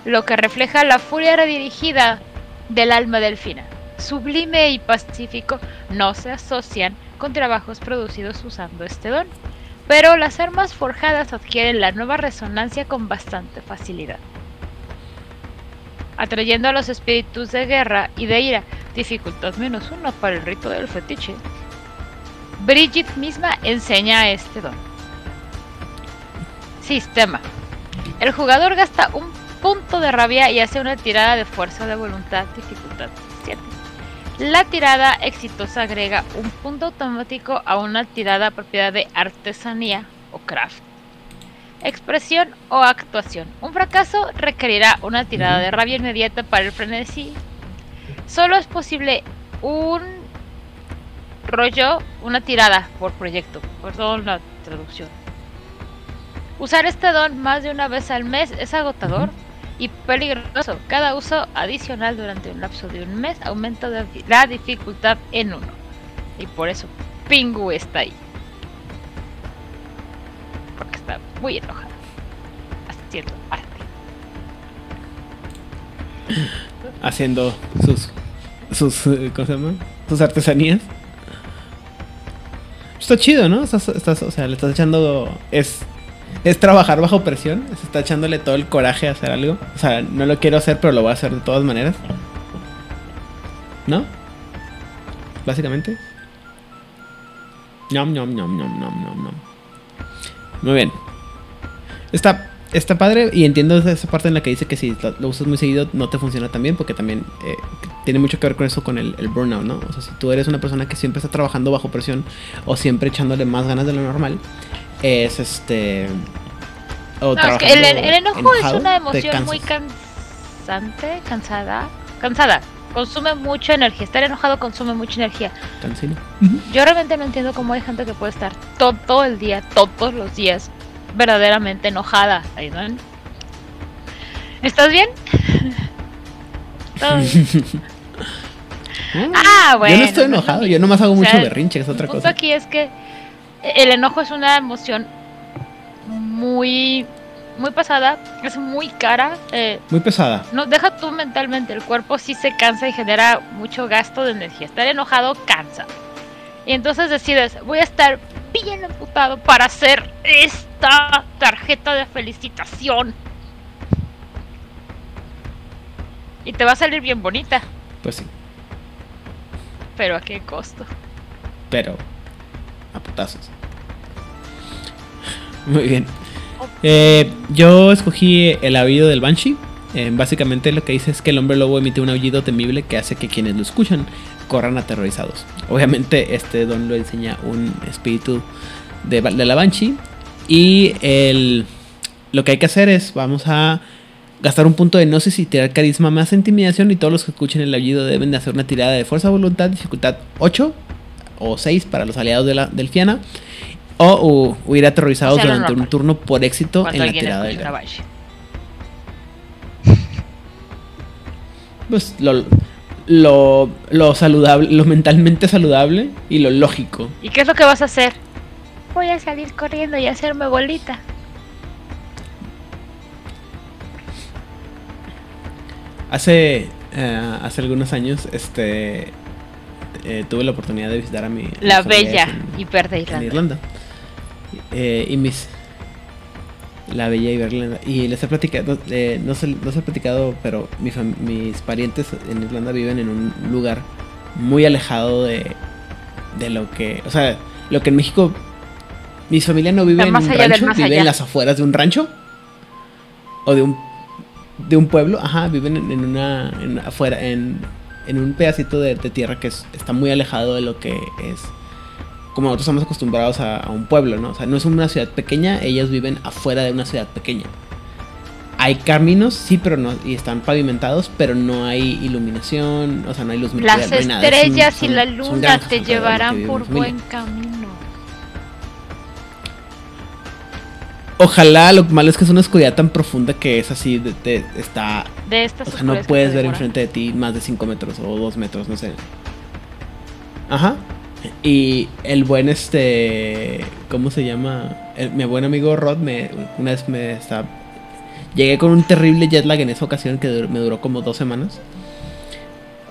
Speaker 1: lo que refleja la furia redirigida del alma delfina. Sublime y pacífico no se asocian con trabajos producidos usando este don, pero las armas forjadas adquieren la nueva resonancia con bastante facilidad. Atrayendo a los espíritus de guerra y de ira, dificultad menos uno para el rito del fetiche. Bridget misma enseña este don. Sistema. El jugador gasta un punto de rabia y hace una tirada de fuerza de voluntad, dificultad 7. La tirada exitosa agrega un punto automático a una tirada propiedad de artesanía o craft. Expresión o actuación. Un fracaso requerirá una tirada de rabia inmediata para el frenesí. Solo es posible un rollo, una tirada por proyecto. Perdón la traducción. Usar este don más de una vez al mes es agotador y peligroso. Cada uso adicional durante un lapso de un mes aumenta la dificultad en uno. Y por eso Pingu está ahí. Porque está muy enojada. Haciendo arte.
Speaker 2: Haciendo sus. sus. eh, ¿Cómo se llama? Sus artesanías. Está chido, ¿no? Estás, estás- o sea, le estás echando. Es. Es trabajar bajo presión. Se está echándole todo el coraje a hacer algo. O sea, no lo quiero hacer, pero lo voy a hacer de todas maneras. ¿No? Básicamente. Ñam, ñam, ñam, ñam, ñam, ñam, ñam. Muy bien. Está, está padre y entiendo esa parte en la que dice que si lo, lo usas muy seguido no te funciona tan bien porque también eh, tiene mucho que ver con eso, con el, el burnout, ¿no? O sea, si tú eres una persona que siempre está trabajando bajo presión o siempre echándole más ganas de lo normal, es este... O
Speaker 1: No, es que el, el enojo es una emoción muy cansante, cansada, cansada. Consume mucha energía. Estar enojado consume mucha energía.
Speaker 2: Cansino.
Speaker 1: Yo realmente no entiendo cómo hay gente que puede estar todo el día, todos los días, verdaderamente enojada. ¿Estás bien? Ah, bueno.
Speaker 2: Yo no estoy enojado, yo nomás hago
Speaker 1: O
Speaker 2: mucho
Speaker 1: sea,
Speaker 2: berrinche, es
Speaker 1: El
Speaker 2: otra
Speaker 1: punto
Speaker 2: cosa.
Speaker 1: aquí es que el enojo es una emoción muy, muy pasada, es muy cara. eh,
Speaker 2: Muy pesada.
Speaker 1: no, deja tú mentalmente, el cuerpo sí se cansa y genera mucho gasto de energía. Estar enojado cansa. Y entonces decides, voy a estar bien emputado para hacer esta tarjeta de felicitación. Y te va a salir bien bonita,
Speaker 2: Pues sí,
Speaker 1: pero ¿a qué costo?
Speaker 2: pero a putazos. Muy bien. Eh, yo escogí el aullido del Banshee. Eh, básicamente lo que dice es que el hombre lobo emite un aullido temible que hace que quienes lo escuchan corran aterrorizados. Obviamente este don lo enseña un espíritu de, de la Banshee. Y el, lo que hay que hacer es, vamos a gastar un punto de gnosis y tirar carisma más intimidación. Y todos los que escuchen el aullido deben de hacer una tirada de fuerza voluntad, dificultad 8 o 6 para los aliados de la Delfiana. O hu- huir aterrorizados
Speaker 1: O sea,
Speaker 2: durante un turno por éxito
Speaker 1: Cuando
Speaker 2: en la tirada del. Pues lo, lo, lo saludable, lo mentalmente saludable y lo lógico.
Speaker 1: ¿Y qué es lo que vas a hacer? Voy a salir corriendo y hacerme bolita.
Speaker 2: Hace, eh, hace algunos años, este, eh, tuve la oportunidad de visitar a mi
Speaker 1: La bella
Speaker 2: en-
Speaker 1: y verde
Speaker 2: en
Speaker 1: Irlanda.
Speaker 2: Irlanda. Eh, y mis. La Bella y Irlanda. Y les he platicado, eh, no, se, no se he platicado, pero mi mis parientes en Irlanda viven en un lugar muy alejado de, de lo que. O sea, lo que en México. Mi familia no vive en un rancho, vive
Speaker 1: allá.
Speaker 2: en las afueras de un rancho. O de un. De un pueblo, ajá, viven en, en una. En, afuera, en, en un pedacito de, de tierra que es- está muy alejado de lo que es como nosotros estamos acostumbrados a, a un pueblo, ¿no? O sea, no es una ciudad pequeña, ellos viven afuera de una ciudad pequeña. Hay caminos, sí, pero no, y están pavimentados, pero no hay iluminación, o sea, no hay luz
Speaker 1: Las
Speaker 2: no hay nada,
Speaker 1: estrellas y
Speaker 2: son-
Speaker 1: la luna te llevarán por buen camino.
Speaker 2: Ojalá, lo malo es que es una oscuridad tan profunda que es así, de, de- está,
Speaker 1: De estas
Speaker 2: o sea, no puedes ver enfrente de ti más de 5 metros o 2 metros, no sé. Ajá. Y el buen este, ¿cómo se llama? El- mi buen amigo Rod me una vez me está llegué con un terrible jet lag en esa ocasión que dur- me duró como dos semanas.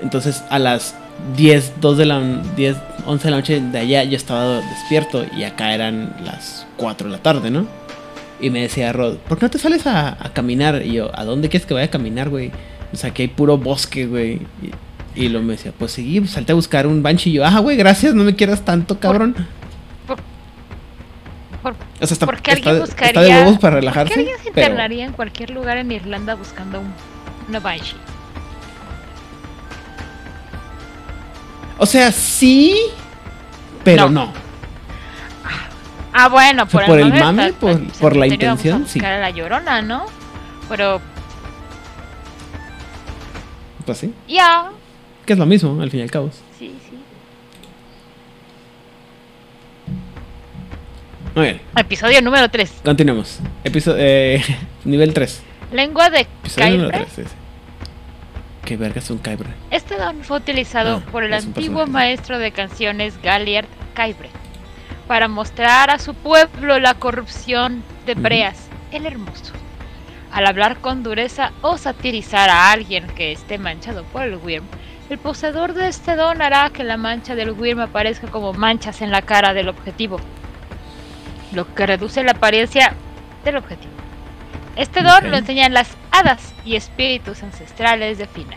Speaker 2: Entonces a las 10, 2 de la 10, 11 de la noche de allá yo estaba despierto y acá eran las 4 de la tarde, ¿no? Y me decía Rod, ¿por qué no te sales a, a caminar? Y yo, ¿a dónde quieres que vaya a caminar, güey? O sea, que hay puro bosque, güey. Y, y luego me decía, pues sí, salte a buscar un banshee. Y yo, ah, güey, gracias, no me quieras tanto, cabrón.
Speaker 1: por- por-
Speaker 2: o sea, está,
Speaker 1: ¿Por qué
Speaker 2: está-
Speaker 1: alguien
Speaker 2: está
Speaker 1: buscaría?
Speaker 2: de huevos para
Speaker 1: ¿Por
Speaker 2: relajarse.
Speaker 1: qué alguien se
Speaker 2: pero-
Speaker 1: internaría en cualquier lugar en Irlanda buscando un, una Banshee?
Speaker 2: O sea, sí, pero
Speaker 1: No.
Speaker 2: no.
Speaker 1: Ah, bueno,
Speaker 2: O sea,
Speaker 1: por,
Speaker 2: por el
Speaker 1: mame,
Speaker 2: mame,
Speaker 1: hasta-
Speaker 2: por-
Speaker 1: hasta el
Speaker 2: por la
Speaker 1: cementerio vamos a
Speaker 2: intención, sí.
Speaker 1: buscar a la llorona, ¿no? Pero
Speaker 2: Pues sí,
Speaker 1: ya,
Speaker 2: que es lo mismo, al fin y al cabo.
Speaker 1: sí, sí.
Speaker 2: Muy bien,
Speaker 1: Episodio número 3.
Speaker 2: continuemos. Episodio, eh, nivel 3.
Speaker 1: Lengua de
Speaker 2: Episodio número
Speaker 1: Kybre.
Speaker 2: 3, sí, sí. ¿Qué verga es un Kybre?
Speaker 1: Este don fue utilizado
Speaker 2: Ah,
Speaker 1: por el antiguo maestro de canciones Galliard Kybre para mostrar a su pueblo la corrupción de. Breas, el hermoso. Al hablar con dureza o satirizar a alguien que esté manchado por el Wyrm, el poseedor de este don hará que la mancha del Wyrm aparezca como manchas en la cara del objetivo, lo que reduce la apariencia del objetivo. Este don lo enseñan las hadas y espíritus ancestrales de Fina.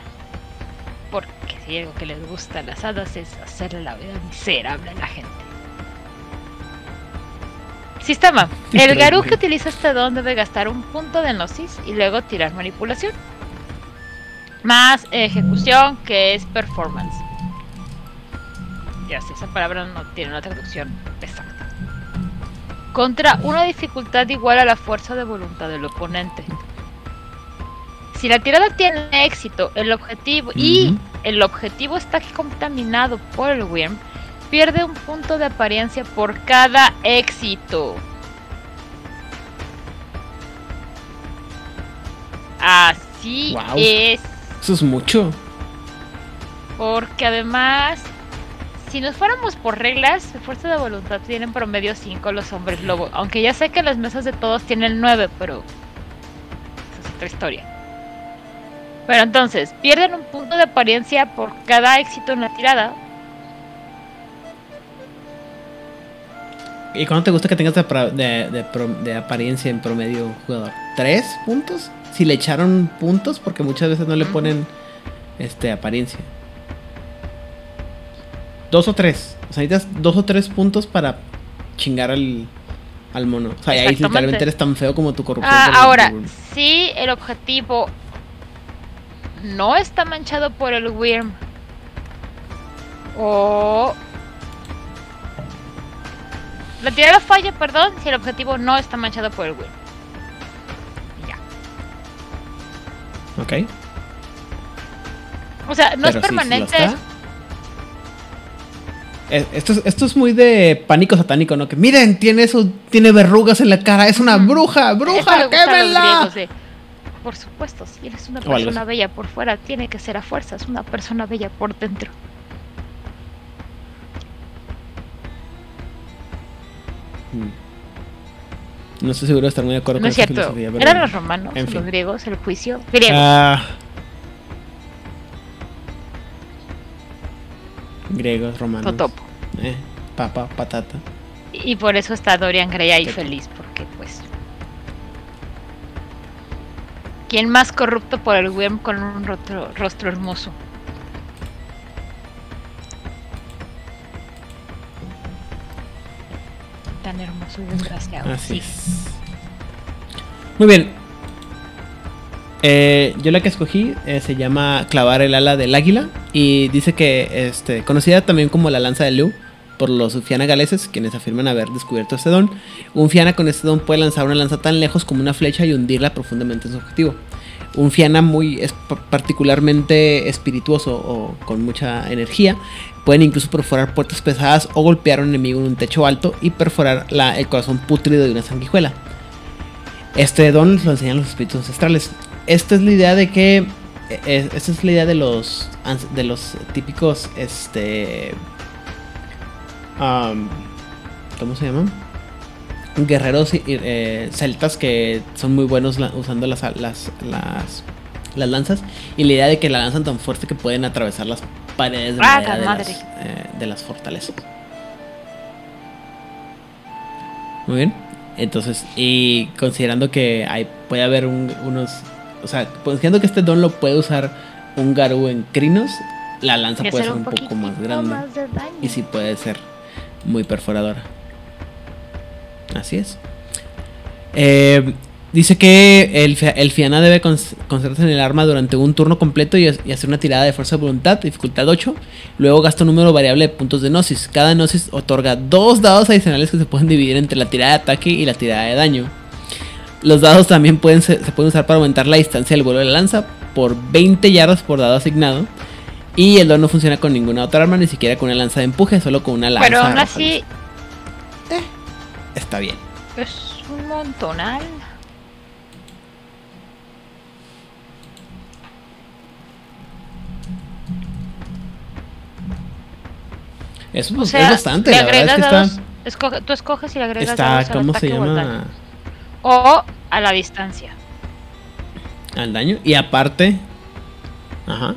Speaker 1: Porque si algo que les gusta a las hadas es hacerle la vida miserable a la gente. Sistema. El. Garú que utiliza este don debe gastar un punto de gnosis y luego tirar manipulación. Más ejecución que es performance. Ya sé, esa palabra no tiene una traducción exacta. contra una dificultad igual a la fuerza de voluntad del oponente. Si la tirada tiene éxito, el objetivo y el objetivo está contaminado por el Wyrm, pierde un punto de apariencia por cada éxito. Así es,
Speaker 2: Eso es mucho.
Speaker 1: porque además, si nos fuéramos por reglas, de fuerza de voluntad tienen promedio 5 los hombres lobo. Aunque ya sé que las mesas de todos tienen 9, pero esa es otra historia. Pero entonces, pierden un punto de apariencia por cada éxito en la tirada.
Speaker 2: ¿Y cuánto te gusta que tengas de, pra- de- de pro- de apariencia en promedio jugador? ¿Tres puntos? Si le echaron puntos, porque muchas veces no le ponen este apariencia. Dos o tres. O sea, necesitas dos o tres puntos para chingar al, al mono. O sea, ahí literalmente eres tan feo como tu corrupción.
Speaker 1: Ah,
Speaker 2: el-
Speaker 1: ahora, si el objetivo no está manchado por el Wyrm o la tirada falla, perdón, si el objetivo no está manchado por el Wyrm. Ya.
Speaker 2: Ok.
Speaker 1: O sea, no
Speaker 2: Pero
Speaker 1: es
Speaker 2: si- si
Speaker 1: permanente.
Speaker 2: está- Eh, Esto es, esto es muy de pánico satánico, ¿no? Que miren, tiene eso, tiene verrugas en la cara, es una bruja, bruja, quémela.
Speaker 1: de, Por supuesto, si eres una persona bella por fuera, tiene que ser a fuerzas una persona bella por dentro.
Speaker 2: No estoy seguro de estar muy de acuerdo
Speaker 1: No
Speaker 2: con
Speaker 1: es cierto.
Speaker 2: filosofía, pero
Speaker 1: Eran los romanos,
Speaker 2: En
Speaker 1: los griegos, el juicio. Griegos.
Speaker 2: Ah. Griegos, romanos.
Speaker 1: Totopo.
Speaker 2: Eh, papa, patata.
Speaker 1: Y por eso está Dorian Gray ahí
Speaker 2: Totopo.
Speaker 1: feliz, porque pues... ¿Quién más corrupto por el Wyrm con un rostro, rostro hermoso? Tan hermoso y desgraciado.
Speaker 2: Así
Speaker 1: sí.
Speaker 2: es. Muy bien. Eh, yo la que escogí eh, se llama Clavar el ala del águila y dice que, este, conocida también como la lanza de Lu por los Ufiana galeses, quienes afirman haber descubierto este don. Un Fiana con este don puede lanzar una lanza tan lejos como una flecha y hundirla profundamente en su objetivo. Un Fiana muy es- particularmente espirituoso o con mucha energía pueden incluso perforar puertas pesadas o golpear a un enemigo en un techo alto y perforar el corazón pútrido de una sanguijuela. Este don lo enseñan los espíritus ancestrales. Esta es la idea de que. eh, esta es la idea de los. de los típicos. Este. ¿Cómo se llaman? Guerreros eh, celtas que son muy buenos usando las, las, las lanzas. Y la idea de que la lanzan tan fuerte que pueden atravesar las paredes de,
Speaker 1: Ah,
Speaker 2: madera
Speaker 1: la
Speaker 2: de,
Speaker 1: madre.
Speaker 2: las, eh, de las fortalezas. Muy bien. Entonces, y considerando que hay, puede haber un- unos. O sea, considerando que este don lo puede usar un Garú en Crinos, la lanza puede ser un poco más grande.
Speaker 1: más.
Speaker 2: Y sí puede ser muy perforadora. Así es. Eh, dice que el, el Fiana debe con- concentrarse en el arma durante un turno completo y, y hacer una tirada de fuerza de voluntad, dificultad 8. Luego gasta un número variable de puntos de Gnosis. Cada Gnosis otorga dos dados adicionales que se pueden dividir entre la tirada de ataque y la tirada de daño. Los dados también pueden ser- se pueden usar para aumentar la distancia del vuelo de la lanza por 20 yardas por dado asignado. Y el don no funciona con ninguna otra arma, ni siquiera con una lanza de empuje, solo con una lanza.
Speaker 1: Pero aún así
Speaker 2: Está bien.
Speaker 1: es un montonal.
Speaker 2: Es,
Speaker 1: O
Speaker 2: es bastante,
Speaker 1: le
Speaker 2: la verdad es que
Speaker 1: dados,
Speaker 2: está.
Speaker 1: escoge- tú escoges y le agregas
Speaker 2: Está,
Speaker 1: dados
Speaker 2: ¿cómo se
Speaker 1: daño.
Speaker 2: llama?
Speaker 1: O a la distancia.
Speaker 2: Al daño. Y aparte. Ajá.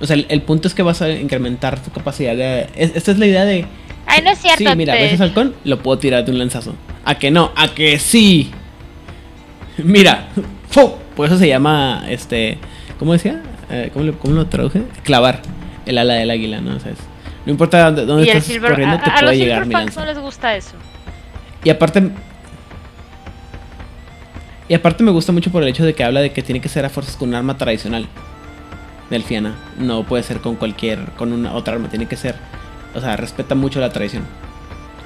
Speaker 2: O sea, el, el punto es que vas a incrementar tu capacidad de. es- esta es la idea de.
Speaker 1: Ay, no es cierto.
Speaker 2: Sí, mira,
Speaker 1: te-
Speaker 2: ves ese halcón, lo puedo tirar de un lanzazo. A que no, a que sí. Mira, ¡fu! por eso se llama este. ¿Cómo decía? Eh, ¿cómo, lo, ¿Cómo lo traduje? Clavar el ala del águila, ¿no? O sea, es- no importa dónde,
Speaker 1: y
Speaker 2: estás
Speaker 1: silver,
Speaker 2: corriendo,
Speaker 1: a,
Speaker 2: te
Speaker 1: a los
Speaker 2: puede llegar mi
Speaker 1: Silverfangs
Speaker 2: lanza.
Speaker 1: no les gusta eso.
Speaker 2: Y aparte. Y aparte me gusta mucho por el hecho de que habla de que tiene que ser a fuerzas con un arma tradicional. Delfiana. No puede ser con cualquier. con una otra arma. Tiene que ser. O sea, respeta mucho la tradición.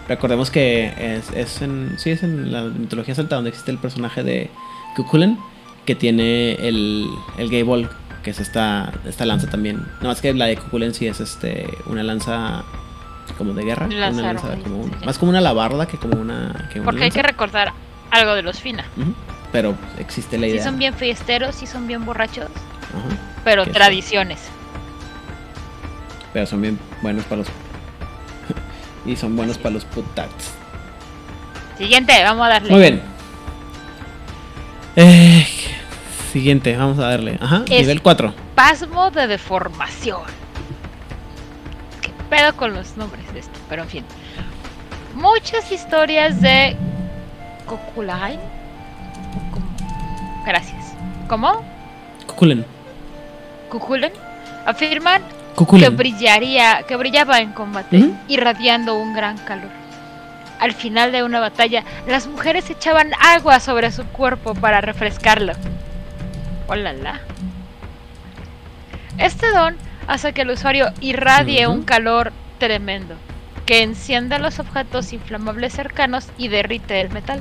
Speaker 2: Recordemos que es, es en, sí, es en la mitología celta donde existe el personaje de Cuculen, que tiene el, el gay ball, que es esta, esta lanza también. No más que la de Cuculen sí es este una lanza como de guerra,
Speaker 1: Lanza
Speaker 2: una lanza como un-
Speaker 1: sí.
Speaker 2: más como una labarda que como una, que una
Speaker 1: Porque hay que recordar algo de los Fina.
Speaker 2: Pero existe la
Speaker 1: Sí
Speaker 2: idea.
Speaker 1: son bien fiesteros, sí son bien borrachos,
Speaker 2: Ajá.
Speaker 1: pero
Speaker 2: sí.
Speaker 1: tradiciones.
Speaker 2: Pero son bien buenos para los. y son buenos para los putats.
Speaker 1: Siguiente, vamos a darle.
Speaker 2: Muy bien. Eh, siguiente, vamos a darle. Ajá,
Speaker 1: Es-
Speaker 2: nivel 4.
Speaker 1: Pasmo de deformación. ¿Qué pedo con los nombres de esto? Pero en fin. Muchas historias de Kokulain. Gracias. ¿Cómo?
Speaker 2: Cuculen.
Speaker 1: Kukulen afirman que brillaría, que brillaba en combate, irradiando un gran calor. Al final de una batalla, las mujeres echaban agua sobre su cuerpo para refrescarlo. Este don hace que el usuario irradie un calor tremendo, que enciende los objetos inflamables cercanos y derrite el metal.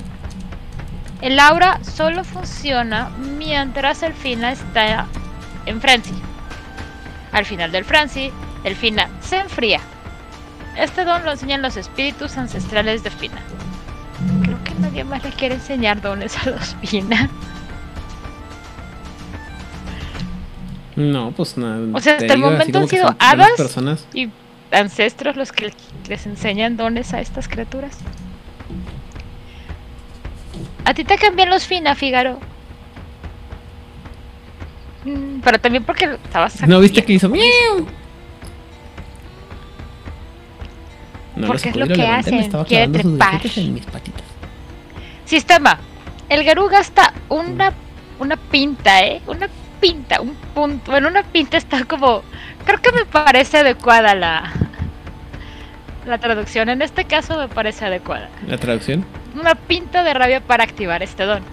Speaker 1: El aura solo funciona mientras el Fina está en frenzy. Al final del frenzy, el Fina se enfría. Este don lo enseñan los espíritus ancestrales de Fina. Creo que nadie más le quiere enseñar dones a los Fina.
Speaker 2: No, pues nada.
Speaker 1: O sea, hasta el momento han sido hadas.
Speaker 2: personas.
Speaker 1: Y ancestros los que les enseñan dones a estas criaturas. A ti te cambian los Fina, Figaro. Mm, Pero también porque estabas
Speaker 2: ¿No viste que
Speaker 1: sacudiendo.
Speaker 2: hizo miau? No
Speaker 1: Porque es lo que hacen, quiere trepar.
Speaker 2: dientitos en mis patitas.
Speaker 1: Sistema. El Garú gasta una, una pinta, ¿eh? Una pinta, un punto. Bueno, una pinta está como... Creo que me parece adecuada la, la traducción. En este caso me parece adecuada.
Speaker 2: La traducción.
Speaker 1: Una pinta de rabia para activar este don.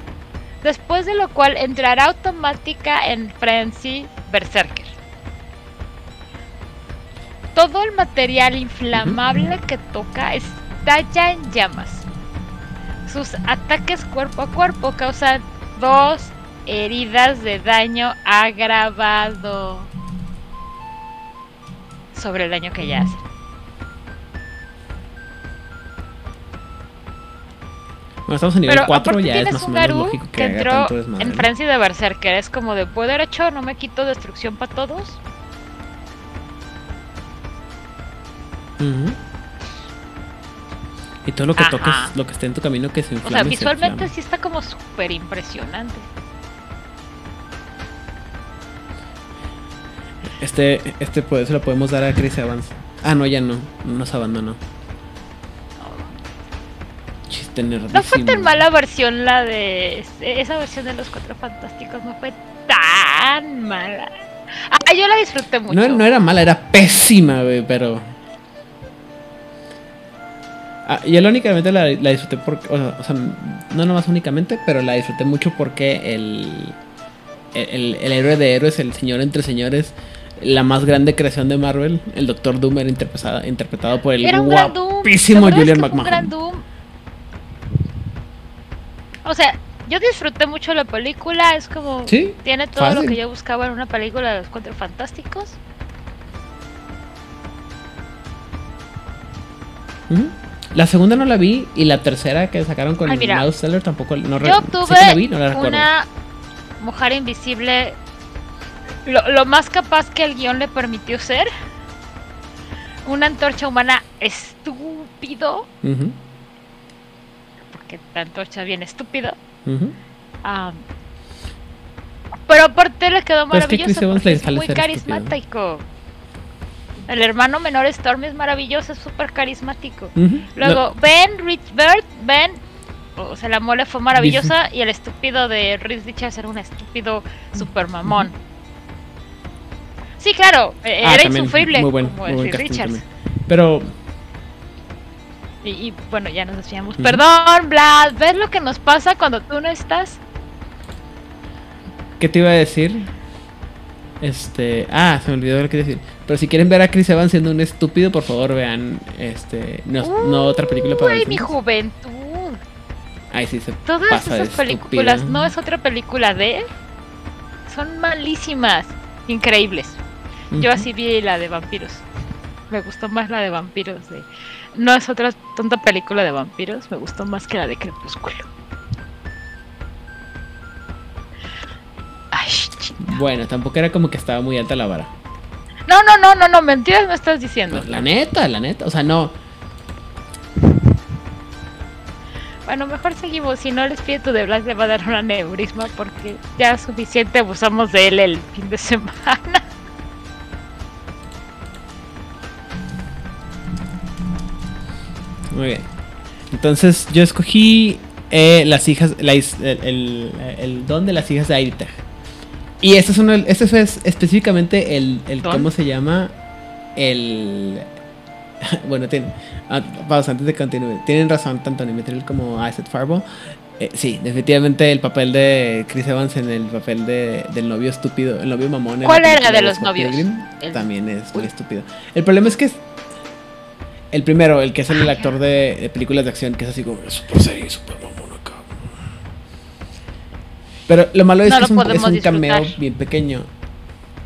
Speaker 1: Después de lo cual entrará automática en Frenzy Berserker. Todo el material inflamable que toca estalla en llamas. Sus ataques cuerpo a cuerpo causan dos heridas de daño agravado sobre el daño que ya hace.
Speaker 2: Bueno, estamos en nivel
Speaker 1: Pero
Speaker 2: 4,
Speaker 1: aparte
Speaker 2: ya es más o menos lógico que,
Speaker 1: entró
Speaker 2: tanto desmadre.
Speaker 1: en
Speaker 2: ¿no?
Speaker 1: Frenzy de Berserker. Es como de poder hecho, no me quito destrucción para todos.
Speaker 2: Y todo lo que
Speaker 1: Ajá.
Speaker 2: toques, lo que esté en tu camino que se
Speaker 1: O
Speaker 2: inflame.
Speaker 1: sea,
Speaker 2: se
Speaker 1: visualmente
Speaker 2: inflama.
Speaker 1: sí está como súper impresionante.
Speaker 2: Este, este poder se lo podemos dar a Chris Evans. Ah, no, ya no. Nos abandonó. Chiste nerdísimo.
Speaker 1: No fue tan mala versión la de... Esa versión de los Cuatro Fantásticos no fue tan mala. Ah, yo la disfruté mucho.
Speaker 2: No, no era mala, era pésima, güey, pero. Ah, yo la únicamente la, la disfruté porque. O sea, o sea, no nomás únicamente, pero la disfruté mucho porque el, el, el héroe de héroes, el señor entre señores, la más grande creación de Marvel, el Doctor Doom, era interpretado, interpretado por el
Speaker 1: Era un gran Doom.
Speaker 2: guapísimo
Speaker 1: es
Speaker 2: Julian
Speaker 1: que fue un gran
Speaker 2: McMahon.
Speaker 1: Doom. O sea, yo disfruté mucho la película. Es como...
Speaker 2: Sí,
Speaker 1: Tiene todo lo
Speaker 2: fácil.
Speaker 1: que yo buscaba en una película de los Cuatro Fantásticos.
Speaker 2: La segunda no la vi y la tercera que sacaron con
Speaker 1: Ay, mira.
Speaker 2: Miles Teller tampoco no
Speaker 1: Yo obtuve
Speaker 2: la vi, no la recuerdo.
Speaker 1: una mujer invisible lo, lo más capaz que el guion le permitió ser. Una antorcha humana estúpido, porque la antorcha es bien estúpido. am, pero aparte le quedó maravilloso porque es muy carismático. El hermano menor Storm es maravilloso, es súper carismático. Luego, Ben, Rich Bird, Ben, o sea, la mole fue maravillosa y el estúpido de Reed Richards era un estúpido super mamón. Sí, claro, eh,
Speaker 2: Ah,
Speaker 1: era
Speaker 2: también,
Speaker 1: insufrible
Speaker 2: muy buen,
Speaker 1: como
Speaker 2: muy buen
Speaker 1: Richards.
Speaker 2: también. Pero
Speaker 1: Y, y, bueno, ya nos desviamos.
Speaker 2: Ujú.
Speaker 1: Perdón, Vlad, ¿ves lo que nos pasa cuando tú no estás?
Speaker 2: ¿Qué te iba a decir? Este, ah, se me olvidó lo que decir. Pero si quieren ver a Chris Evans siendo un estúpido, por favor vean este no, no otra película para
Speaker 1: Uy, mi juventud.
Speaker 2: Ay, sí se
Speaker 1: Todas
Speaker 2: pasa
Speaker 1: esas películas no es otra película de él. Son malísimas, increíbles. Yo así vi la de vampiros. Me gustó más la de vampiros de no es otra tonta película de vampiros, me gustó más que la de Crepúsculo. Ay.
Speaker 2: Bueno, tampoco era como que estaba muy alta la vara.
Speaker 1: No, no, no, no, no, mentiras me estás diciendo.
Speaker 2: La neta, la neta, o sea, no.
Speaker 1: Bueno, mejor seguimos. Si no, el espíritu de Blas le va a dar un aneurisma porque ya suficiente abusamos de él el fin de semana.
Speaker 2: Muy bien. Entonces yo escogí eh, las hijas, la el, el- el don de las hijas de Airitag. Y este es, uno, este es específicamente el. ¿cómo se llama? El... bueno, tienen, ah, pausa antes de continuar. Tienen razón tanto Nimetril como Asset Farbo. Eh, sí, definitivamente el papel de Chris Evans en el papel de, del novio estúpido, el novio mamón.
Speaker 1: ¿Cuál era de los novios?
Speaker 2: También es muy estúpido. El problema es que el primero, el que es el actor de, de películas de acción, que es así como super serio, super mamón acá. Pero lo malo es
Speaker 1: No
Speaker 2: que es un, es
Speaker 1: podemos
Speaker 2: un cameo bien pequeño.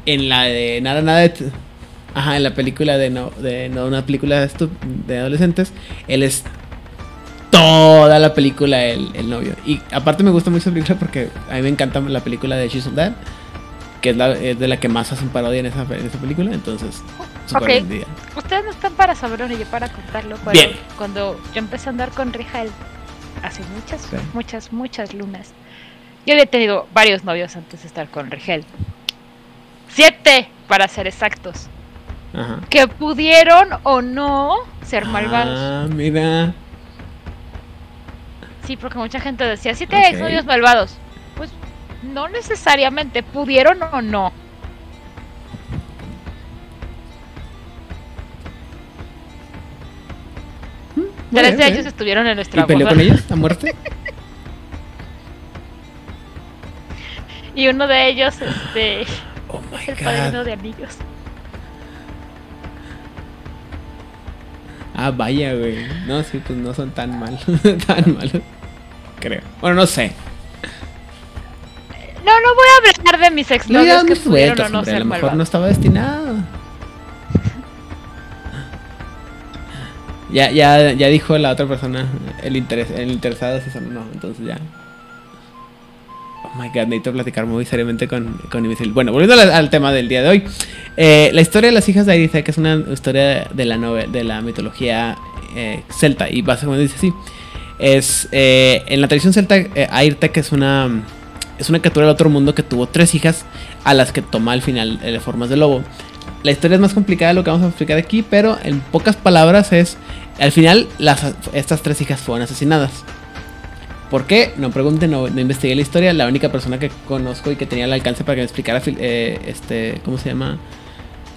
Speaker 2: En la de nada, nada de. Ajá, en la película de no, de no una película de, adolescentes, él es toda la película el, el novio. Y aparte me gusta mucho esa película porque a mí me encanta la película de She's on That, que es, la, es de la que más hacen parodia en esa, en esa película, entonces súper
Speaker 1: Ok.
Speaker 2: vendida.
Speaker 1: Ustedes no están para saberlo ni yo para contarlo. Pero
Speaker 2: Bien.
Speaker 1: Cuando yo empecé a andar con Rijal hace muchas,
Speaker 2: Sí.
Speaker 1: muchas, muchas lunas. Yo había tenido varios novios antes de estar con Rigel. Siete, para ser exactos.
Speaker 2: Ajá.
Speaker 1: Que pudieron o no ser malvados.
Speaker 2: Ah, mira.
Speaker 1: Sí, porque mucha gente decía, siete
Speaker 2: Ok.
Speaker 1: exnovios malvados. Pues no necesariamente, pudieron o no. Tres de
Speaker 2: Vale,
Speaker 1: ellos estuvieron en nuestra
Speaker 2: ¿Y peleó
Speaker 1: boda.
Speaker 2: con ellos a muerte?
Speaker 1: Y uno de ellos este,
Speaker 2: Oh
Speaker 1: es
Speaker 2: my
Speaker 1: el padrino de amigos.
Speaker 2: Ah, vaya, güey. No, sí, pues no son tan malos. tan malos. Creo. Bueno, no sé.
Speaker 1: No, no voy a hablar de mis exnovios
Speaker 2: dieron
Speaker 1: que pudieron o no
Speaker 2: hombre. A
Speaker 1: ser
Speaker 2: lo mejor
Speaker 1: malvados.
Speaker 2: no estaba destinado. Ya, ya, ya dijo la otra persona, el, interés, el interesado es eso, no, entonces ya. Oh my god, necesito platicar muy seriamente con, con Invisible. Bueno, volviendo al, al tema del día de hoy. Eh, la historia de las hijas de Aerith, que es una historia de la, nove- de la mitología eh, celta, y básicamente dice así. Es, eh, en la tradición celta, eh, Aerith es una, es una criatura del otro mundo que tuvo tres hijas a las que toma al final eh, formas de lobo. La historia es más complicada de lo que vamos a explicar aquí, pero en pocas palabras es, al final las, estas tres hijas fueron asesinadas. ¿Por qué? No pregunten, no, no investigué la historia. La única persona que conozco y que tenía el alcance para que me explicara, eh, este, ¿cómo se llama?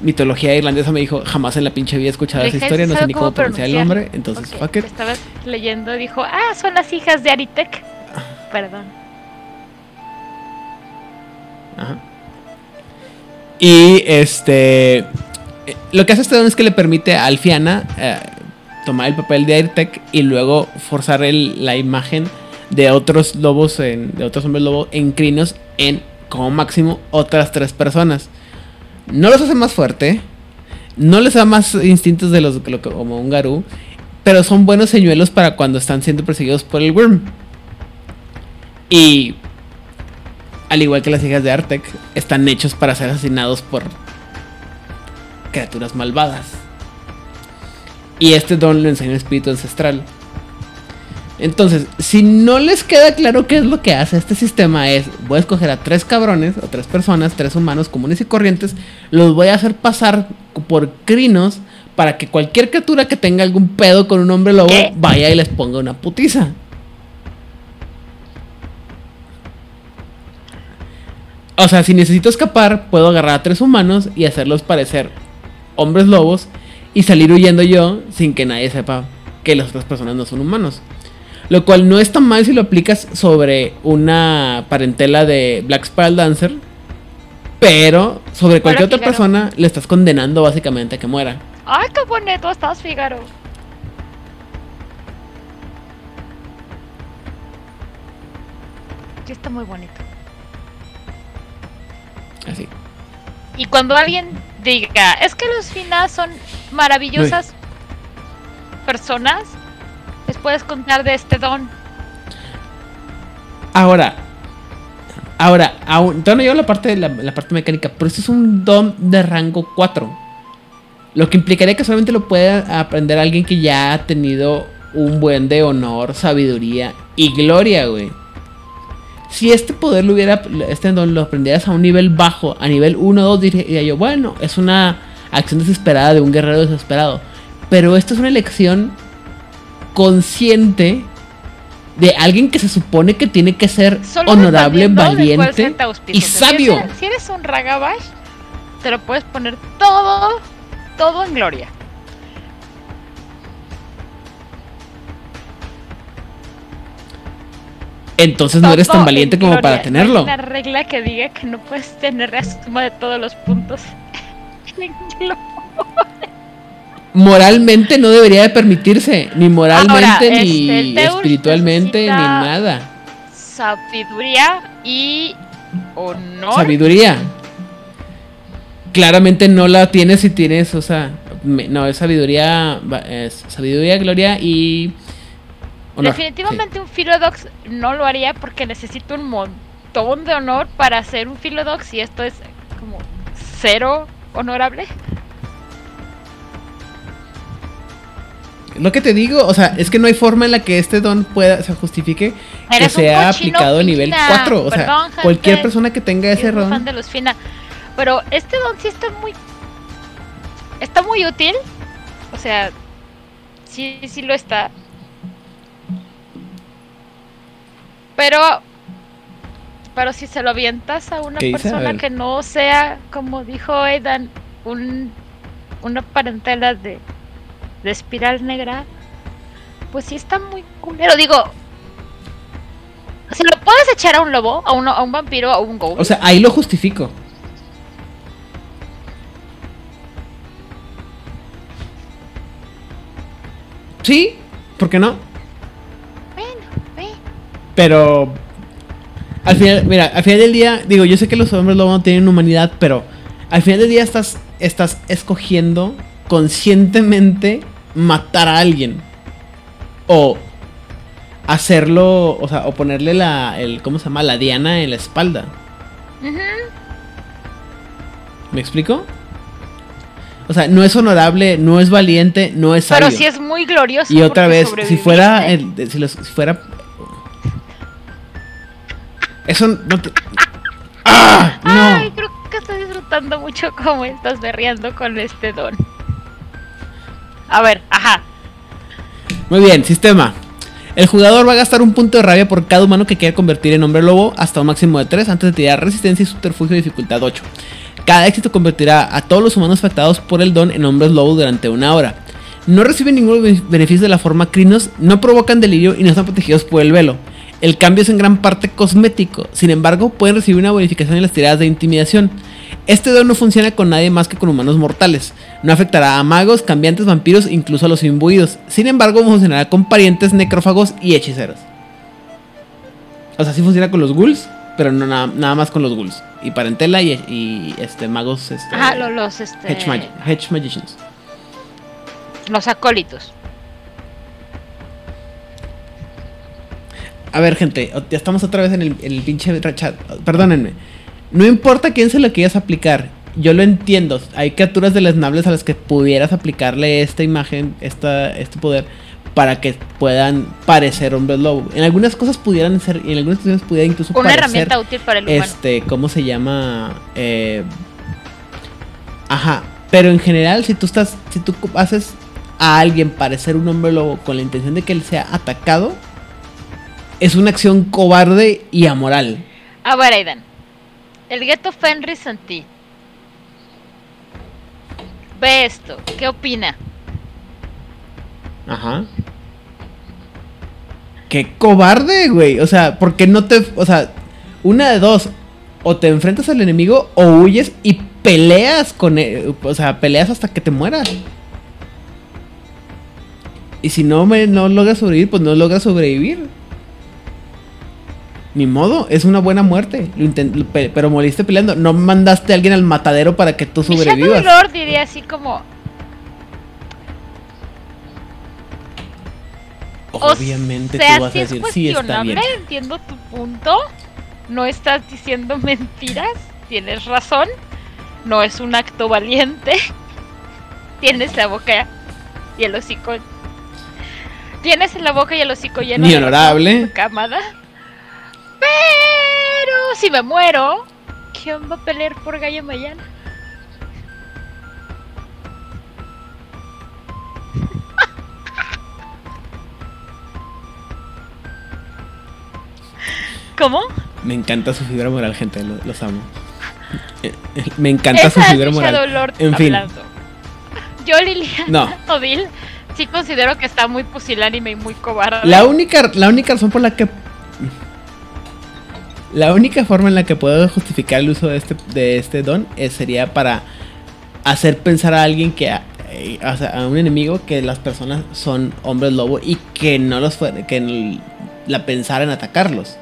Speaker 2: Mitología irlandesa me dijo, jamás en la pinche vida he escuchado esa historia, no sé ni cómo
Speaker 1: cómo
Speaker 2: pronunciar el nombre, entonces
Speaker 1: Ok,
Speaker 2: fuck it.
Speaker 1: Estaba leyendo dijo, ah, son las hijas de Aritec. Perdón.
Speaker 2: Ajá. Y este. Lo que hace este don es que le permite a Alfiana eh, tomar el papel de Airtech y luego forzar el- la imagen de otros lobos, en, de otros hombres lobo en crinos en como máximo otras tres personas. No los hace más fuerte, no les da más instintos de los lo como un Garú, pero son buenos señuelos para cuando están siendo perseguidos por el Worm. Y al igual que las hijas de Artek, están hechos para ser asesinados por criaturas malvadas. Y este don lo enseña un espíritu ancestral. Entonces, si no les queda claro qué es lo que hace este sistema, es voy a escoger a tres cabrones o tres personas, tres humanos comunes y corrientes, los voy a hacer pasar por crinos para que cualquier criatura que tenga algún pedo con un hombre lobo
Speaker 1: ¿Qué?
Speaker 2: vaya y les ponga una putiza. O sea, si necesito escapar, puedo agarrar a tres humanos y hacerlos parecer hombres lobos y salir huyendo yo sin que nadie sepa que las otras personas no son humanos. Lo cual no es tan mal si lo aplicas sobre una parentela de Black Spiral Dancer, pero sobre cualquier
Speaker 1: Hola,
Speaker 2: otra persona, le estás condenando básicamente a que muera.
Speaker 1: Ay, qué bonito estás, Figaro. Sí, está muy bonito.
Speaker 2: Así.
Speaker 1: Y cuando alguien diga, es que los finas son maravillosas personas, les puedes contar de este don.
Speaker 2: Ahora, ahora, aún, todavía no llego a la parte de la, la parte mecánica, pero este es un don de rango 4. Lo que implicaría que solamente lo pueda aprender alguien que ya ha tenido un buen de honor, sabiduría y gloria, güey. Si este poder lo hubiera, este don lo aprendieras a un nivel bajo, a nivel 1 o 2, diría yo, bueno, es una acción desesperada de un guerrero desesperado. Pero esta es una elección consciente de alguien que se supone que tiene que ser
Speaker 1: Solo
Speaker 2: honorable, valiente
Speaker 1: auspicio.
Speaker 2: y
Speaker 1: si
Speaker 2: sabio.
Speaker 1: eres- Si eres un Ragabash, te lo puedes poner todo, todo en gloria.
Speaker 2: Entonces no eres tan valiente
Speaker 1: en
Speaker 2: como para
Speaker 1: No hay
Speaker 2: tenerlo.
Speaker 1: una regla que diga que no puedes tener la suma de todos los puntos.
Speaker 2: Moralmente no debería de permitirse, ni moralmente,
Speaker 1: Ahora,
Speaker 2: ni
Speaker 1: este,
Speaker 2: espiritualmente, ni nada.
Speaker 1: Sabiduría y honor.
Speaker 2: Sabiduría. Claramente no la tienes si tienes, o sea, no, es sabiduría, es sabiduría, gloria y
Speaker 1: Definitivamente un Philodox no lo haría porque necesito un montón de honor para ser un Philodox y esto es como cero honorable.
Speaker 2: Lo que te digo, o sea, es que no hay forma en la que este don pueda, se justifique que sea aplicado a nivel
Speaker 1: fina.
Speaker 2: 4. O sea,
Speaker 1: Perdón, gente.
Speaker 2: cualquier persona que tenga ese
Speaker 1: fan
Speaker 2: don.
Speaker 1: de los fina. Pero este don sí está muy. Está muy útil. O sea, sí, sí lo está. Pero. Pero si se lo avientas a una persona que no sea, como dijo Aidan, un, una parentela de, de espiral negra, pues sí está muy culero. Digo, si lo puedes echar a un lobo, a, uno, a un vampiro, a un ghoul.
Speaker 2: O sea, ahí lo justifico. Sí, ¿por qué no? Pero al final, mira, al final del día, digo, yo sé que los hombres lobo no tienen humanidad, pero al final del día estás, estás escogiendo conscientemente matar a alguien. O hacerlo, o sea, o ponerle la, el, ¿cómo se llama? La diana en la espalda. ¿Me explico? O sea, no es honorable, no es valiente, no es sabio.
Speaker 1: Pero sí es muy glorioso.
Speaker 2: y otra vez, si fuera,
Speaker 1: sobreviviste.
Speaker 2: el- si, los- si fuera, eso no te... ¡Ah!
Speaker 1: Ay,
Speaker 2: No.
Speaker 1: creo que estoy disfrutando mucho cómo estás berreando con este don. A ver, ajá.
Speaker 2: Muy bien, sistema. El jugador va a gastar un punto de rabia por cada humano que quiera convertir en hombre lobo hasta un máximo de 3 antes de tirar resistencia y subterfugio de dificultad 8. Cada éxito convertirá a todos los humanos afectados por el don en hombres lobo durante una hora. No reciben ningún be- beneficio de la forma crinos, no provocan delirio y no están protegidos por el velo. El cambio es en gran parte cosmético, sin embargo pueden recibir una bonificación en las tiradas de intimidación. Este don no funciona con nadie más que con humanos mortales. No afectará a magos, cambiantes, vampiros, incluso a los imbuidos. Sin embargo, funcionará con parientes necrófagos y hechiceros. O sea, sí funciona con los ghouls, pero no nada, nada más con los ghouls. Y parentela y, y, este magos este,
Speaker 1: Ajá, lo- los, este,
Speaker 2: hedge, magi- hedge magicians.
Speaker 1: los acólitos.
Speaker 2: A ver, gente, ya estamos otra vez en el, pinche chat. Perdónenme. No importa quién se lo quieras aplicar. Yo lo entiendo. Hay criaturas deleznables a las que pudieras aplicarle esta imagen, esta, este poder, para que puedan parecer hombres lobo. En algunas cosas pudieran ser, en algunas ocasiones pudiera incluso
Speaker 1: Una
Speaker 2: parecer,
Speaker 1: herramienta útil para el humano.
Speaker 2: este, ¿cómo se llama? Eh, ajá. Pero en general, si tú estás, si tú haces a alguien parecer un hombre lobo con la intención de que él sea atacado, es una acción cobarde y amoral.
Speaker 1: A ver, Aidan. El gueto Fenris en ti. Ve esto. ¿Qué opina?
Speaker 2: Ajá. Qué cobarde, güey. O sea, porque no te. O sea, una de dos. O te enfrentas al enemigo o huyes y peleas con él, o sea, peleas hasta que te mueras. Y si no me no logras sobrevivir, pues no logras sobrevivir. Ni modo, es una buena muerte. Lo pero moriste peleando. No mandaste a alguien al matadero para que tú sobrevivas.
Speaker 1: Lord diría así como,
Speaker 2: Obviamente
Speaker 1: o sea,
Speaker 2: tú vas
Speaker 1: sí
Speaker 2: a
Speaker 1: es
Speaker 2: decir, sí, está bien.
Speaker 1: entiendo tu punto. No estás diciendo mentiras, tienes razón. No es un acto valiente. Tienes la boca y el hocico. Tienes la boca y el hocico lleno
Speaker 2: Ni
Speaker 1: de
Speaker 2: honorable.
Speaker 1: camada. Pero si me muero, ¿quién va a pelear por Gallo mañana? ¿Cómo?
Speaker 2: Me encanta su fibra moral, gente. lo- Los amo. Eh, eh, Me encanta su
Speaker 1: Esa
Speaker 2: fibra moral.
Speaker 1: Shadow Lord
Speaker 2: En fin.
Speaker 1: hablando. Yo, Liliana
Speaker 2: No.
Speaker 1: Odil, sí considero que está muy pusilánime y muy cobarde.
Speaker 2: La única, la única razón por la que. La única forma en la que puedo justificar el uso de este, de este don es- sería para hacer pensar a alguien que. eh, o sea, a un enemigo que las personas son hombres lobo y que no los fue, que la pensara en atacarlos.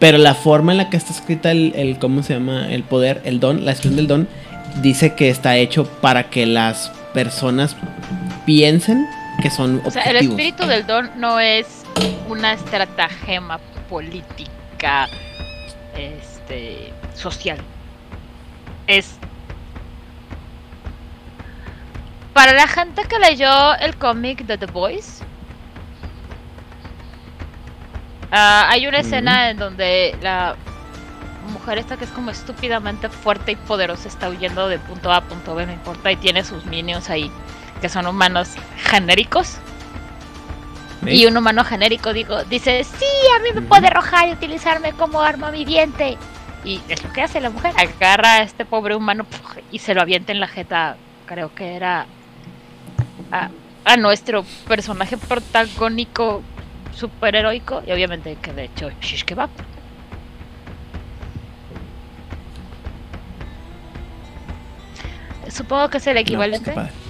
Speaker 2: Pero la forma en la que está escrita el, el- ¿cómo se llama? El poder, el don, la expresión del don, dice que está hecho para que las personas piensen que son
Speaker 1: O sea, el
Speaker 2: objetivos.
Speaker 1: espíritu del don no es una estratagema política este, social. Es. Para la gente que leyó el cómic de The Boys, ah, hay una escena en donde la mujer esta que es como estúpidamente fuerte y poderosa está huyendo de punto A a punto B, no importa, y tiene sus minions ahí, que son humanos genéricos. Y un humano genérico digo, dice, sí, a mí me puede arrojar y utilizarme como arma viviente. Y es lo que hace la mujer, agarra a este pobre humano y se lo avienta en la jeta, creo que era a, a nuestro personaje protagónico superheroico y obviamente que de hecho shish kebab. Supongo que es el
Speaker 2: No, pues,
Speaker 1: equivalente.
Speaker 2: qué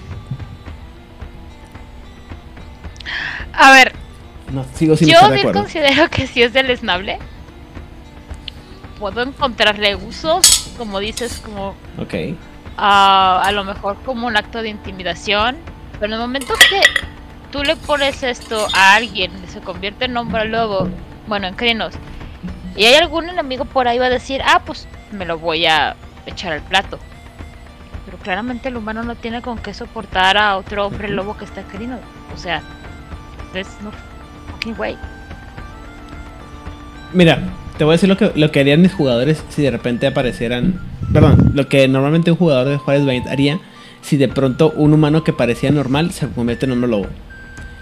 Speaker 1: a ver,
Speaker 2: No, sigo sin
Speaker 1: Yo
Speaker 2: estar de
Speaker 1: bien
Speaker 2: acuerdo.
Speaker 1: considero que si es deleznable. Puedo encontrarle usos, como dices, como
Speaker 2: Ok.
Speaker 1: ah, a lo mejor como un acto de intimidación. Pero en el momento que tú le pones esto a alguien se convierte en hombre lobo, bueno, en crinos, y hay algún enemigo por ahí va a decir, ah, pues me lo voy a echar al plato. Pero claramente el humano no tiene con qué soportar a otro hombre lobo que está crino. O sea, there's no fucking way.
Speaker 2: Mira, te voy a decir lo que, lo que harían mis jugadores si de repente aparecieran. Perdón, lo que normalmente un jugador de Juárez Bay haría si de pronto un humano que parecía normal se convierte en hombre lobo.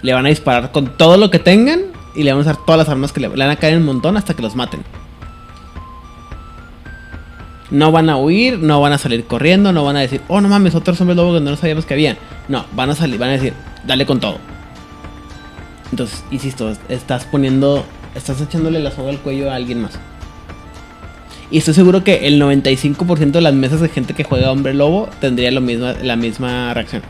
Speaker 2: Le van a disparar con todo lo que tengan y le van a usar todas las armas que le, le van a caer un montón hasta que los maten. No van a huir, no van a salir corriendo, no van a decir, oh no mames, otros hombres lobos que no sabíamos que había. No, van a salir, van a decir, dale con todo. Entonces, insisto, estás poniendo, estás echándole la soga al cuello a alguien más. Y estoy seguro que el 95% de las mesas de gente que juega hombre lobo tendría lo mismo, la misma reacción.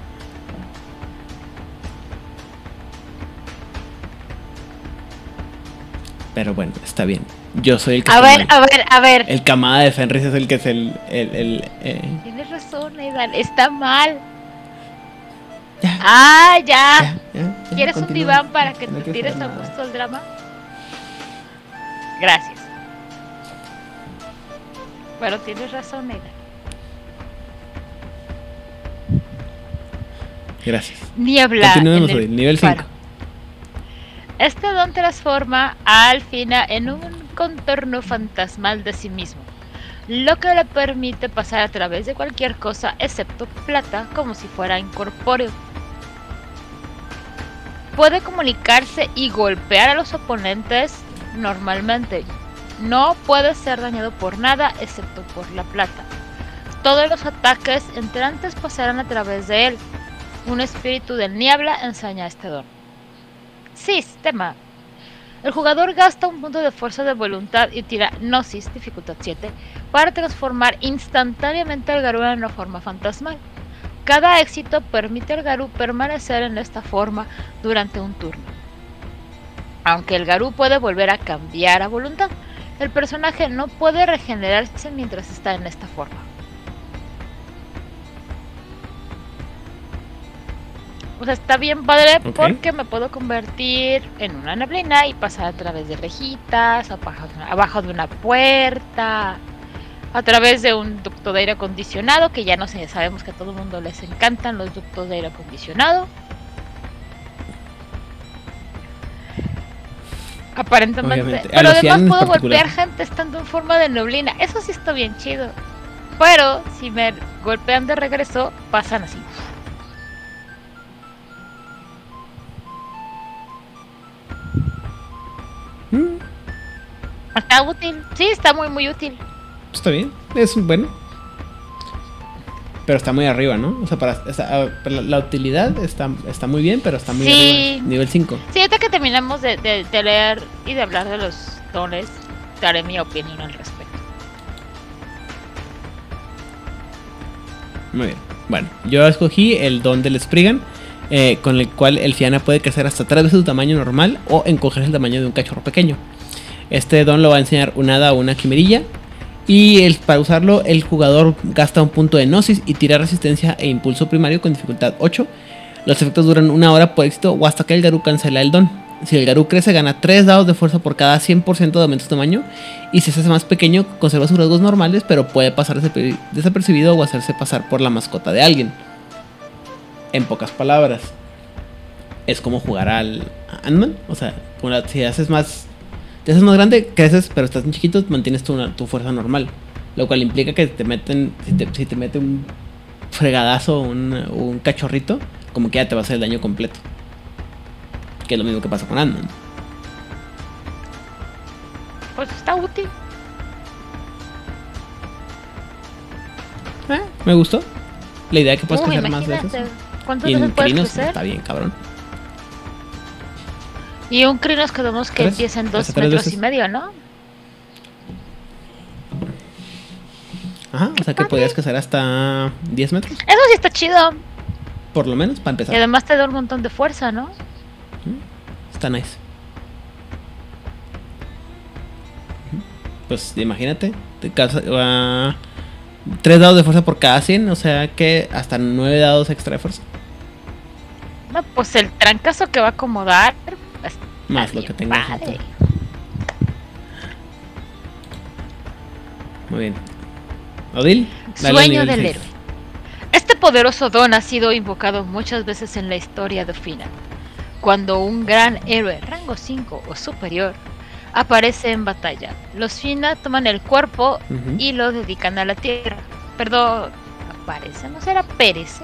Speaker 2: Pero bueno, está bien. Yo soy el que
Speaker 1: A ver,
Speaker 2: mal.
Speaker 1: a ver, a ver.
Speaker 2: El camada de Fenris es el que es el. el, el, eh,
Speaker 1: Tienes razón, Aidan. Está mal.
Speaker 2: Ya,
Speaker 1: Ah, ya.
Speaker 2: ya, ya, ya,
Speaker 1: ¿Quieres un diván para que
Speaker 2: No
Speaker 1: te tires a gusto el drama? Gracias. Pero tienes razón, Aidan.
Speaker 2: Gracias. Continuemos
Speaker 1: en el
Speaker 2: hoy, nivel 5.
Speaker 1: faro. Este don transforma a Alfina en un contorno fantasmal de sí mismo, lo que le permite pasar a través de cualquier cosa excepto plata como si fuera incorpóreo. Puede comunicarse y golpear a los oponentes normalmente. No puede ser dañado por nada excepto por la plata. Todos los ataques entrantes pasarán a través de él. Un espíritu del niebla enseña este don. Sistema. El jugador gasta un punto de fuerza de voluntad y tira Gnosis, dificultad 7, para transformar instantáneamente al Garú en una forma fantasmal. Cada éxito permite al Garú permanecer en esta forma durante un turno. Aunque el Garú puede volver a cambiar a voluntad, el personaje no puede regenerarse mientras está en esta forma. O sea, está bien padre porque me puedo convertir en una neblina y pasar a través de rejitas, abajo de una, abajo de una puerta, a través de un ducto de aire acondicionado, que ya no sé, sabemos que a todo el mundo les encantan los ductos de aire acondicionado. Aparentemente.
Speaker 2: Obviamente.
Speaker 1: Pero además puedo golpear gente estando en forma de neblina. Eso sí está bien chido. Pero si me golpean de regreso, pasan así. Está útil. Sí, está muy, muy útil.
Speaker 2: está bien. Es bueno. Pero está muy arriba, ¿no? O sea, para, está- ah, la, la utilidad está, está muy bien, pero está muy
Speaker 1: Sí.
Speaker 2: arriba. Nivel 5.
Speaker 1: Sí, ahorita que terminamos de, de- de leer y de hablar de los dones, daré mi opinión al respecto.
Speaker 2: Muy bien. Bueno, yo escogí el don del Spriggan, eh, con el cual el Fiana puede crecer hasta tres veces su tamaño normal o encogerse el tamaño de un cachorro pequeño. Este don lo va a enseñar un hada o una quimerilla. Y el- para usarlo, el jugador gasta un punto de Gnosis y tira resistencia e impulso primario con dificultad 8. Los efectos duran una hora por éxito o hasta que el Garú cancela el don. Si el Garú crece, gana 3 dados de fuerza por cada 100% de aumento de tamaño. Y si se hace más pequeño, conserva sus rasgos normales, pero puede pasar desaper- desapercibido o hacerse pasar por la mascota de alguien. En pocas palabras, es como jugar al Ant-Man. O sea, si haces más. Te haces más grande, creces, pero estás en chiquito, mantienes tu, tu fuerza normal. Lo cual implica que te meten. Si te, si te mete un fregadazo, un, un cachorrito, como que ya te va a hacer el daño completo. Que es lo mismo que pasa con Ant-Man.
Speaker 1: Pues está útil.
Speaker 2: Eh, me gustó. La idea de que puedes
Speaker 1: Uy,
Speaker 2: crecer más veces.
Speaker 1: ¿Cuántas
Speaker 2: Y en
Speaker 1: veces puedes crecer?
Speaker 2: está bien, cabrón.
Speaker 1: Y un crinos que vemos que
Speaker 2: ¿Tres?
Speaker 1: empieza en dos
Speaker 2: ¿Hasta tres
Speaker 1: metros
Speaker 2: veces?
Speaker 1: y medio, ¿no?
Speaker 2: Ajá, o sea que podrías crecer hasta 10 metros,
Speaker 1: Eso sí está chido.
Speaker 2: por lo menos, para
Speaker 1: Y
Speaker 2: empezar.
Speaker 1: además te da un montón de fuerza, ¿no?
Speaker 2: Está nice. Pues imagínate, te casa, ah, 3 dados de fuerza por cada 100, o sea que hasta 9 dados extra de fuerza.
Speaker 1: No, pues el trancazo que va a acomodar.
Speaker 2: Más lo que tengas.
Speaker 1: padre.
Speaker 2: Muy bien. Odil,
Speaker 1: Sueño del héroe. Este poderoso don ha sido invocado muchas veces en la historia de Fina. Cuando un gran héroe rango 5 o superior aparece en batalla, los Fina toman el cuerpo y lo dedican a la tierra. Perdón, aparece, ¿no será perece?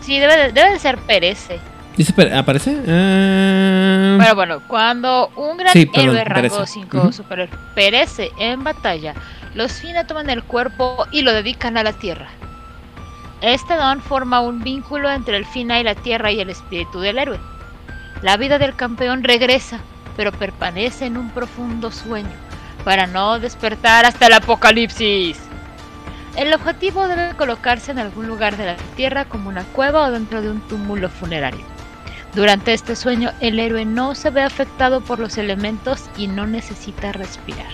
Speaker 1: Sí, debe de, debe de ser perece.
Speaker 2: Dice, ¿aparece? Ah,
Speaker 1: Pero bueno, cuando un gran
Speaker 2: Sí, perdón,
Speaker 1: héroe rango
Speaker 2: perece.
Speaker 1: 5
Speaker 2: Ujú.
Speaker 1: superior perece en batalla, los Fina toman el cuerpo y lo dedican a la tierra. Este don forma un vínculo entre el Fina y la tierra y el espíritu del héroe. La vida del campeón regresa, pero permanece en un profundo sueño, para no despertar hasta el apocalipsis. El objetivo debe colocarse en algún lugar de la tierra como una cueva o dentro de un túmulo funerario. Durante este sueño, el héroe no se ve afectado por los elementos y no necesita respirar.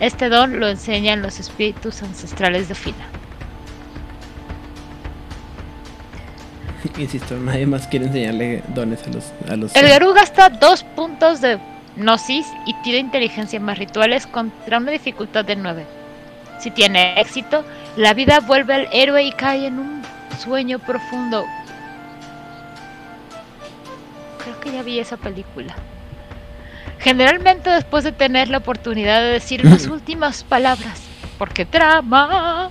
Speaker 1: Este don lo enseñan los espíritus ancestrales de Fina.
Speaker 2: Insisto, nadie más quiere enseñarle dones a los... A los
Speaker 1: El Garú gasta dos puntos de Gnosis y tira inteligencia más rituales contra una dificultad de 9. Si tiene éxito, la vida vuelve al héroe y cae en un sueño profundo. Creo que ya vi esa película. Generalmente después de tener la oportunidad de decir las últimas palabras, porque trama.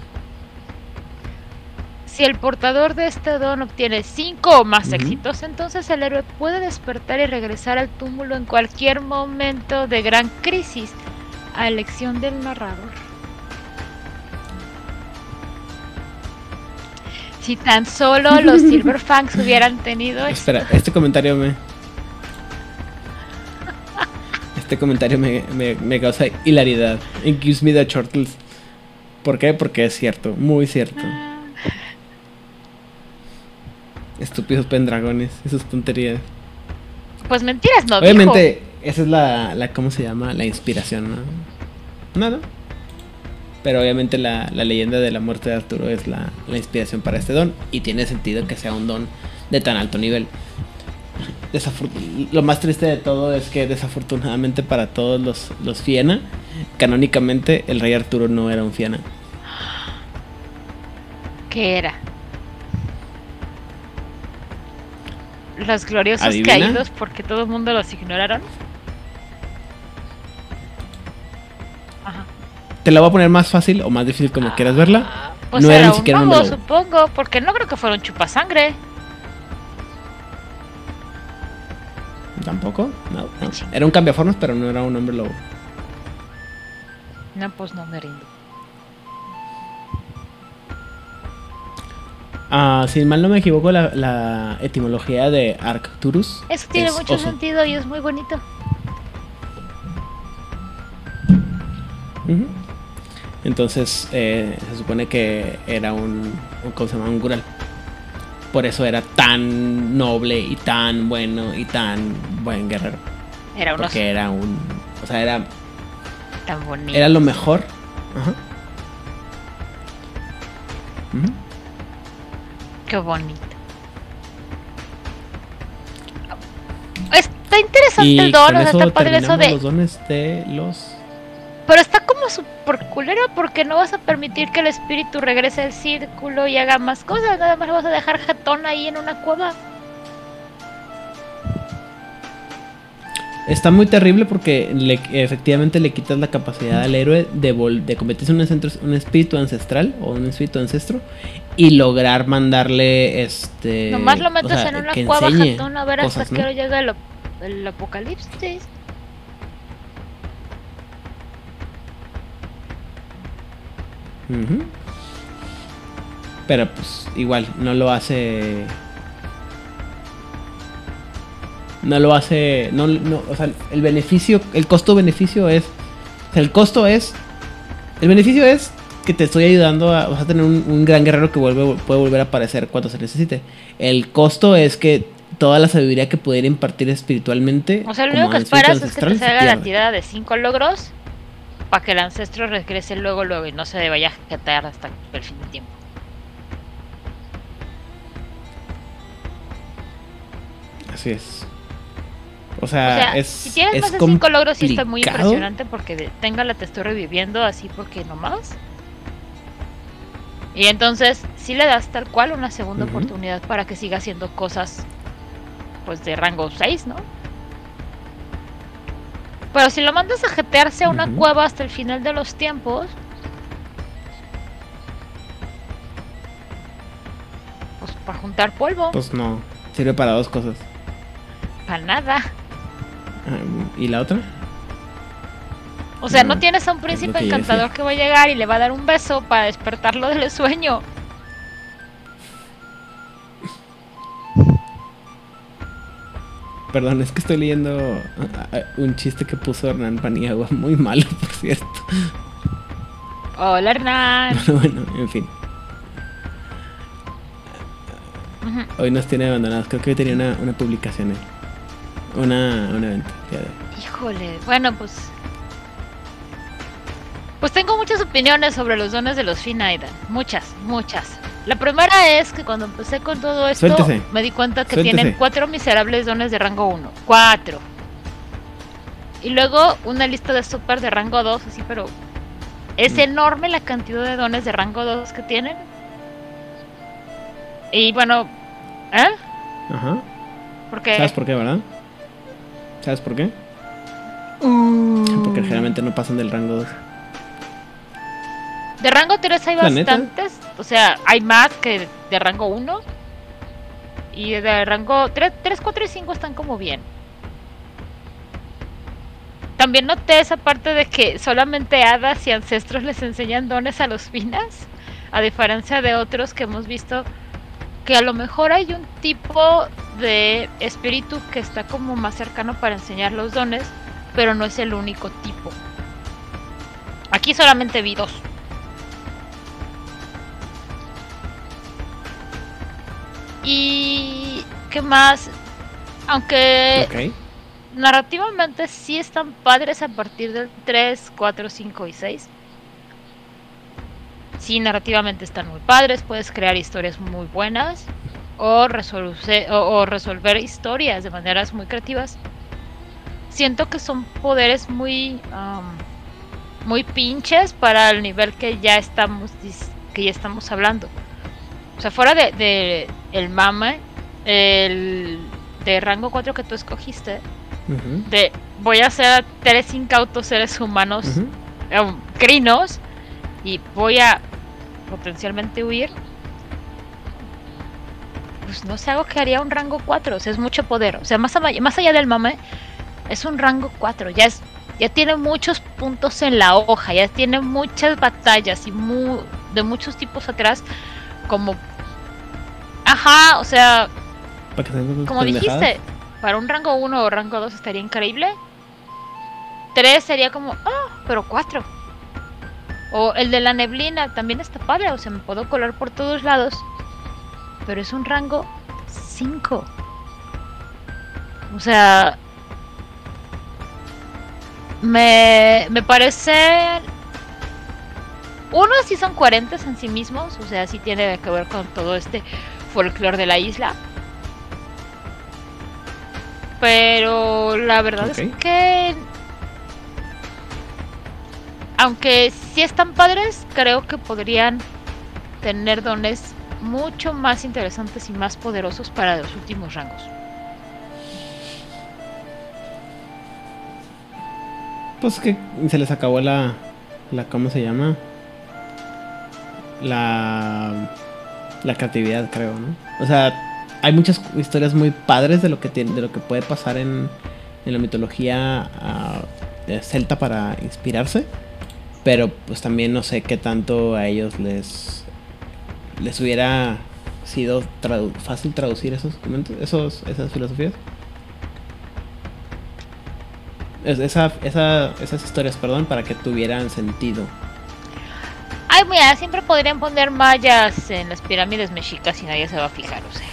Speaker 1: Si el portador de este don obtiene 5 o más éxitos, entonces el héroe puede despertar y regresar al túmulo en cualquier momento de gran crisis, a elección del narrador. Si tan solo los Silverfangs hubieran tenido.
Speaker 2: Espera, este comentario me. Este comentario me, me, causa hilaridad. It me the chortles. ¿Por qué? Porque es cierto, muy cierto. Ah. Estúpidos pendragones y sus tonterías.
Speaker 1: Pues mentiras, no.
Speaker 2: Obviamente, esa es la, la, ¿cómo se llama? La inspiración, ¿no? Nada. Pero obviamente la, la, leyenda de la muerte de Arturo es la, la, inspiración para este don. Y tiene sentido que sea un don de tan alto nivel. Lo más triste de todo es que desafortunadamente para todos los, los Fiena, canónicamente el rey Arturo no era un Fiena.
Speaker 1: ¿Qué era? Los gloriosos ¿Adivina? caídos porque todo el mundo los ignoraron.
Speaker 2: Te la voy a poner más fácil o más difícil como ah, quieras verla.
Speaker 1: Pues no era, ni siquiera un mago, supongo, porque no creo que fuera un chupasangre.
Speaker 2: Tampoco, no, no. Era un cambiaformas, pero no era un hombre lobo.
Speaker 1: No, pues no me rindo.
Speaker 2: Ah, si mal no me equivoco, la, la etimología de Arcturus.
Speaker 1: Eso tiene es mucho oso. sentido y es muy bonito.
Speaker 2: Uh -huh. Entonces, eh, se supone que era un, ¿cómo se llama? Un gural. Por eso era tan noble y tan bueno y tan buen guerrero.
Speaker 1: Era un
Speaker 2: Porque
Speaker 1: oso.
Speaker 2: era un. O sea, era.
Speaker 1: Tan bonito.
Speaker 2: Era lo mejor. Ajá.
Speaker 1: Qué bonito. Está interesante
Speaker 2: y
Speaker 1: el don, o sea, está padre eso de.
Speaker 2: los dones de los.
Speaker 1: Pero está como súper culero porque no vas a permitir que el espíritu regrese al círculo y haga más cosas. Nada más lo vas a dejar jetón ahí en una cueva.
Speaker 2: Está muy terrible porque le- efectivamente le quitas la capacidad al héroe de, vol- de convertirse en un, centro- un espíritu ancestral o un espíritu ancestro y lograr mandarle este.
Speaker 1: Nomás lo
Speaker 2: o
Speaker 1: metes
Speaker 2: sea,
Speaker 1: en una
Speaker 2: que
Speaker 1: cueva jetón a ver hasta
Speaker 2: cosas,
Speaker 1: que
Speaker 2: ¿no?
Speaker 1: hora llega el apocalipsis.
Speaker 2: Ujú. Pero pues igual, no lo hace. No lo hace. No, no, o sea, el beneficio, el costo-beneficio es. O sea, el costo es. El beneficio es que te estoy ayudando a. Vas a tener un, un gran guerrero que vuelve, puede volver a aparecer cuando se necesite. El costo es que toda la sabiduría que pudiera impartir espiritualmente.
Speaker 1: O sea, lo único que esperas es que te salga la tirada de cinco logros para que el ancestro regrese luego, luego y no se vaya a jetear hasta el fin del tiempo.
Speaker 2: Así es. O
Speaker 1: O
Speaker 2: sea, es.
Speaker 1: si tienes
Speaker 2: es
Speaker 1: más de cinco logros, sí está muy impresionante porque de, téngala, te estoy reviviendo así porque nomás. Y entonces, si le das tal cual una segunda oportunidad para que siga haciendo cosas, pues de rango 6, ¿no? Pero si lo mandas a jetearse a una cueva hasta el final de los tiempos, pues para juntar polvo,
Speaker 2: Pues no. Sirve para dos cosas.
Speaker 1: para nada.
Speaker 2: ¿Y la otra?
Speaker 1: O sea, no
Speaker 2: No,
Speaker 1: tienes a un príncipe
Speaker 2: que
Speaker 1: encantador que va a llegar y le va a dar un beso para despertarlo del sueño.
Speaker 2: Perdón, es que estoy leyendo ah, ah, un chiste que puso Hernán Paniagua. Muy malo, por cierto.
Speaker 1: Hola, Hernán.
Speaker 2: Pero bueno, en fin. Hoy nos tiene abandonados. Creo que hoy tenía una, una publicación. eh. Una, un evento.
Speaker 1: Híjole, bueno, pues. Pues tengo muchas opiniones sobre los dones de los Finaidan. Muchas, muchas. La primera es que cuando empecé con todo esto,
Speaker 2: Suéltese.
Speaker 1: me di cuenta que
Speaker 2: Suéltese.
Speaker 1: tienen cuatro miserables dones de rango 1. Cuatro. Y luego una lista de super de rango 2, así, pero. Es
Speaker 2: Mm.
Speaker 1: enorme la cantidad de dones de rango 2 que tienen. Y bueno. ¿Eh?
Speaker 2: Ajá.
Speaker 1: Porque.
Speaker 2: ¿Sabes por qué, verdad? ¿Sabes por qué? Porque generalmente no pasan del rango 2.
Speaker 1: De rango 3 hay bastantes. O sea, hay más que de rango 1. Y de rango 3, 3, 4 y 5 están como bien. También noté esa parte de que solamente hadas y ancestros les enseñan dones a los finas. A diferencia de otros que hemos visto que a lo mejor hay un tipo de espíritu que está como más cercano para enseñar los dones. pero no es el único tipo. Aquí solamente vi dos. Y qué más, aunque
Speaker 2: Ok.
Speaker 1: narrativamente sí están padres a partir del 3, 4, 5 y 6. Sí, narrativamente están muy padres, puedes crear historias muy buenas o, resolver, o, o resolver historias de maneras muy creativas. Siento que son poderes muy am, muy pinches para el nivel que ya estamos que ya estamos hablando. O sea, fuera de, de el mame, el de rango 4 que tú escogiste, de voy a hacer a tres incautos seres humanos eh, crinos y voy a potencialmente huir. Pues no sé, algo que haría un rango 4, o sea, es mucho poder. O sea, más, ama- más allá del mame, es un rango 4, ya es ya tiene muchos puntos en la hoja, ya tiene muchas batallas y mu- de muchos tipos atrás como ajá, o sea,
Speaker 2: Para que
Speaker 1: como
Speaker 2: pendejadas.
Speaker 1: dijiste, para un rango 1 o rango 2 estaría increíble. 3 sería como, ah, pero 4. O el de la neblina también está padre, o sea, me puedo colar por todos lados. Pero es un rango 5. O sea, me, me parece... Uno, sí son coherentes en sí mismos, o sea, sí tiene que ver con todo este folclore de la isla. Pero la verdad es que. Aunque sí están padres, creo que podrían tener dones mucho más interesantes y más poderosos para los últimos rangos.
Speaker 2: Pues que se les acabó la, la ¿cómo se llama? La la creatividad, creo, ¿no? O sea, hay muchas historias muy padres de lo que de lo que puede pasar en, en la mitología de celta para inspirarse, pero pues también no sé qué tanto a ellos les les hubiera sido fácil traducir esos esos esas filosofías. Es- esa, esa- esas historias, perdón, para que tuvieran sentido.
Speaker 1: Ay, mira, siempre podrían poner mayas en las pirámides mexicas y nadie se va a fijar, o sea.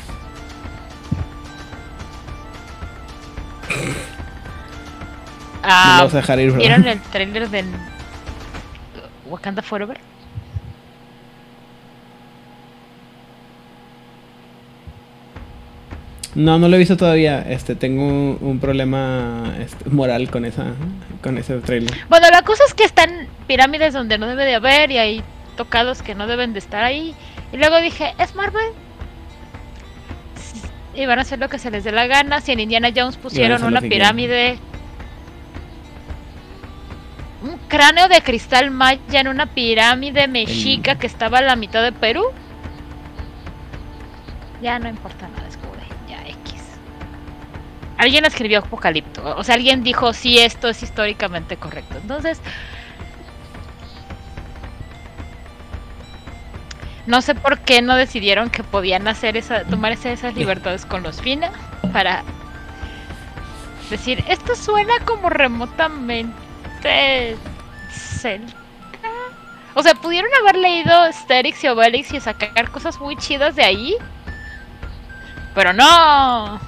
Speaker 1: Ah,
Speaker 2: a.
Speaker 1: ¿Vieron el trailer de Wakanda Forever?
Speaker 2: No, no lo he visto todavía. Este, tengo un, un problema este, moral con esa, con ese trailer.
Speaker 1: Bueno, la cosa es que están pirámides donde no debe de haber y hay tocados que no deben de estar ahí. Y luego dije, ¿es Marvel? Y van a hacer lo que se les dé la gana. Si en Indiana Jones pusieron una pirámide... Un cráneo de cristal maya en una pirámide mexica
Speaker 2: En-
Speaker 1: que estaba a la mitad de Perú. Ya no importa nada, es ya X. Alguien escribió Apocalipto, o sea, alguien dijo, sí, esto es históricamente correcto. Entonces, no sé por qué no decidieron que podían hacer esa, tomar esa- esas libertades con los Fina para decir, esto suena como remotamente celta. O sea, pudieron haber leído Asterix y Obelix y sacar cosas muy chidas de ahí. Pero no.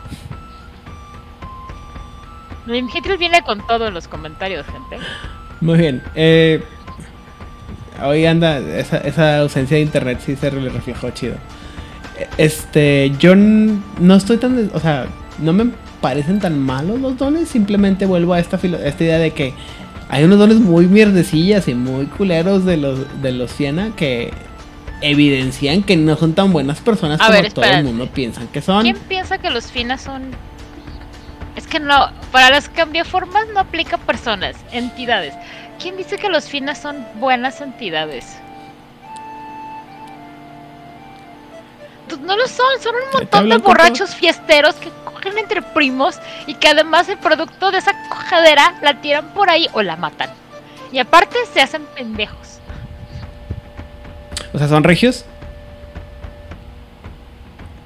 Speaker 1: Lim viene con todo en los comentarios, gente.
Speaker 2: Muy bien. Eh, hoy anda, esa, esa ausencia de internet sí se le reflejó chido. Este, yo no estoy tan, o sea, no me parecen tan malos los dones, simplemente vuelvo a esta, filo- esta idea de que hay unos dones muy mierdecillas y muy culeros de los, de los Siena que evidencian que no son tan buenas personas
Speaker 1: A
Speaker 2: como
Speaker 1: ver,
Speaker 2: todo el mundo piensan que son.
Speaker 1: ¿Quién piensa que los finas son.? Es que no. Para las cambiaformas no aplica personas, entidades. ¿Quién dice que los finas son buenas entidades? No lo son, son un montón de borrachos fiesteros que cogen entre primos y que además el producto de esa cojadera la tiran por ahí o la matan. Y aparte se hacen pendejos.
Speaker 2: O sea, son regios.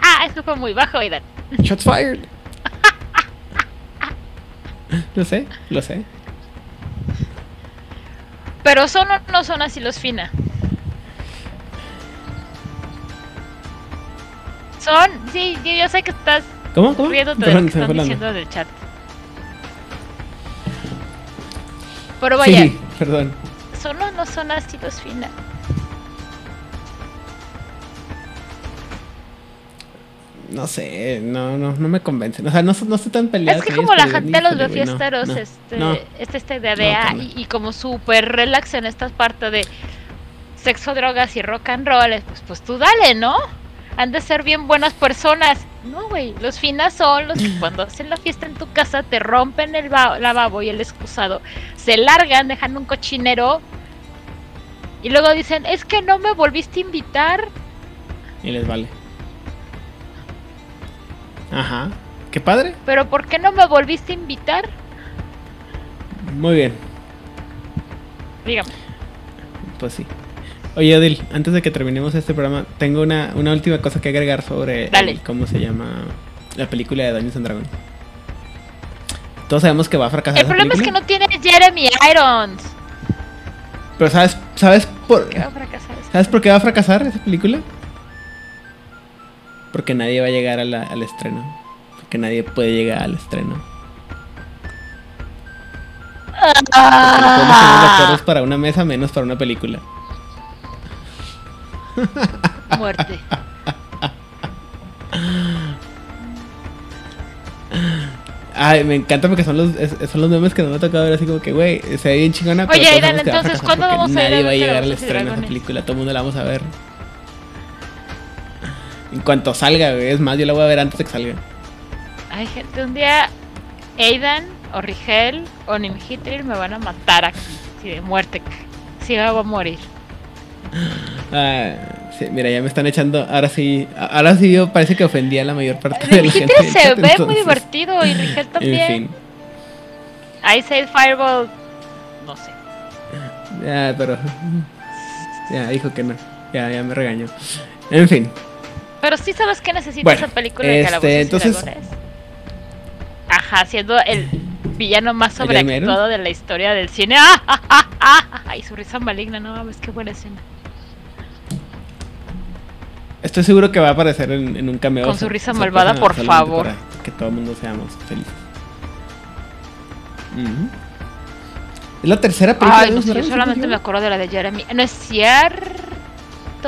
Speaker 1: Ah, eso fue muy bajo, Aidan.
Speaker 2: Shots fired. Lo sé, lo sé.
Speaker 1: Pero son o no son así los fina. Son, sí, yo, yo sé que estás
Speaker 2: ¿Cómo? ¿Cómo?
Speaker 1: riéndote de lo que están diciendo del chat. Pero vaya,
Speaker 2: Sí, perdón.
Speaker 1: son o no son así los fina.
Speaker 2: No sé, no, no, no me convencen. O sea, no, no estoy tan peleado.
Speaker 1: Es que como la gente los
Speaker 2: híjole,
Speaker 1: ve
Speaker 2: no, no,
Speaker 1: este,
Speaker 2: no.
Speaker 1: este, este idea de, ah, y, y como súper relax en esta parte de sexo, drogas y rock and roll, es, pues, pues tú dale, ¿no? Han de ser bien buenas personas. No, güey, los finas son los que cuando hacen la fiesta en tu casa te rompen el lavabo y el excusado, se largan, dejan un cochinero y luego dicen, es que no me volviste a invitar.
Speaker 2: Y les vale. Ajá. Qué padre.
Speaker 1: Pero ¿por qué no me volviste a invitar?
Speaker 2: Muy bien.
Speaker 1: Dígame.
Speaker 2: Pues sí. Oye, Odil, antes de que terminemos este programa, tengo una, una última cosa que agregar sobre el- cómo se llama la película de Dungeons and Dragons. Todos sabemos que va a fracasar.
Speaker 1: El problema es que no tiene Jeremy Irons.
Speaker 2: Pero ¿sabes, sabes, por,
Speaker 1: ¿Qué va a fracasar?
Speaker 2: ¿sabes por qué va a fracasar esa película? Porque nadie va a llegar a la- al estreno. Porque nadie puede llegar al estreno. No tener los para una mesa, menos para una película.
Speaker 1: Muerte.
Speaker 2: Ay, me encanta porque son los, es- son los memes que no me ha tocado ver así como que, güey, se ve bien chingona. pero
Speaker 1: Oye,
Speaker 2: a
Speaker 1: entonces, ¿cuándo vamos a ir a
Speaker 2: Nadie va a llegar al estreno de esa película, todo el mundo la vamos a ver. En cuanto salga, güey, es más, yo la voy a ver antes de que salga.
Speaker 1: Ay, gente, un día Aidan o Rigel o Nimhitril me van a matar aquí. Sí, de muerte. Sí, me voy a morir.
Speaker 2: Ah, sí, mira, ya me están echando, ahora sí, ahora sí yo parece que ofendí a la mayor parte de la gente.
Speaker 1: Se
Speaker 2: chat,
Speaker 1: ve muy divertido y Rigel también.
Speaker 2: En fin,
Speaker 1: I said Fireball. No sé.
Speaker 2: ya, pero, ya, dijo que no, ya, ya me regañó. En fin,
Speaker 1: Pero sí sabes que necesita
Speaker 2: Bueno,
Speaker 1: esa película de
Speaker 2: este,
Speaker 1: Calabozos y
Speaker 2: entonces-
Speaker 1: Dragones. Ajá, siendo el villano más
Speaker 2: ¿A Jeremy
Speaker 1: sobreactuado de la historia del cine. ¡Ah, ah, ah! Ay, su risa maligna, no mames, qué buena escena.
Speaker 2: estoy seguro que va a aparecer en, en un cameo.
Speaker 1: Con su risa malvada, por favor.
Speaker 2: Que todo el mundo seamos felices. Es la tercera película
Speaker 1: Ay,
Speaker 2: de
Speaker 1: no sé, yo solamente me acuerdo de la de Jeremy. No es cierto.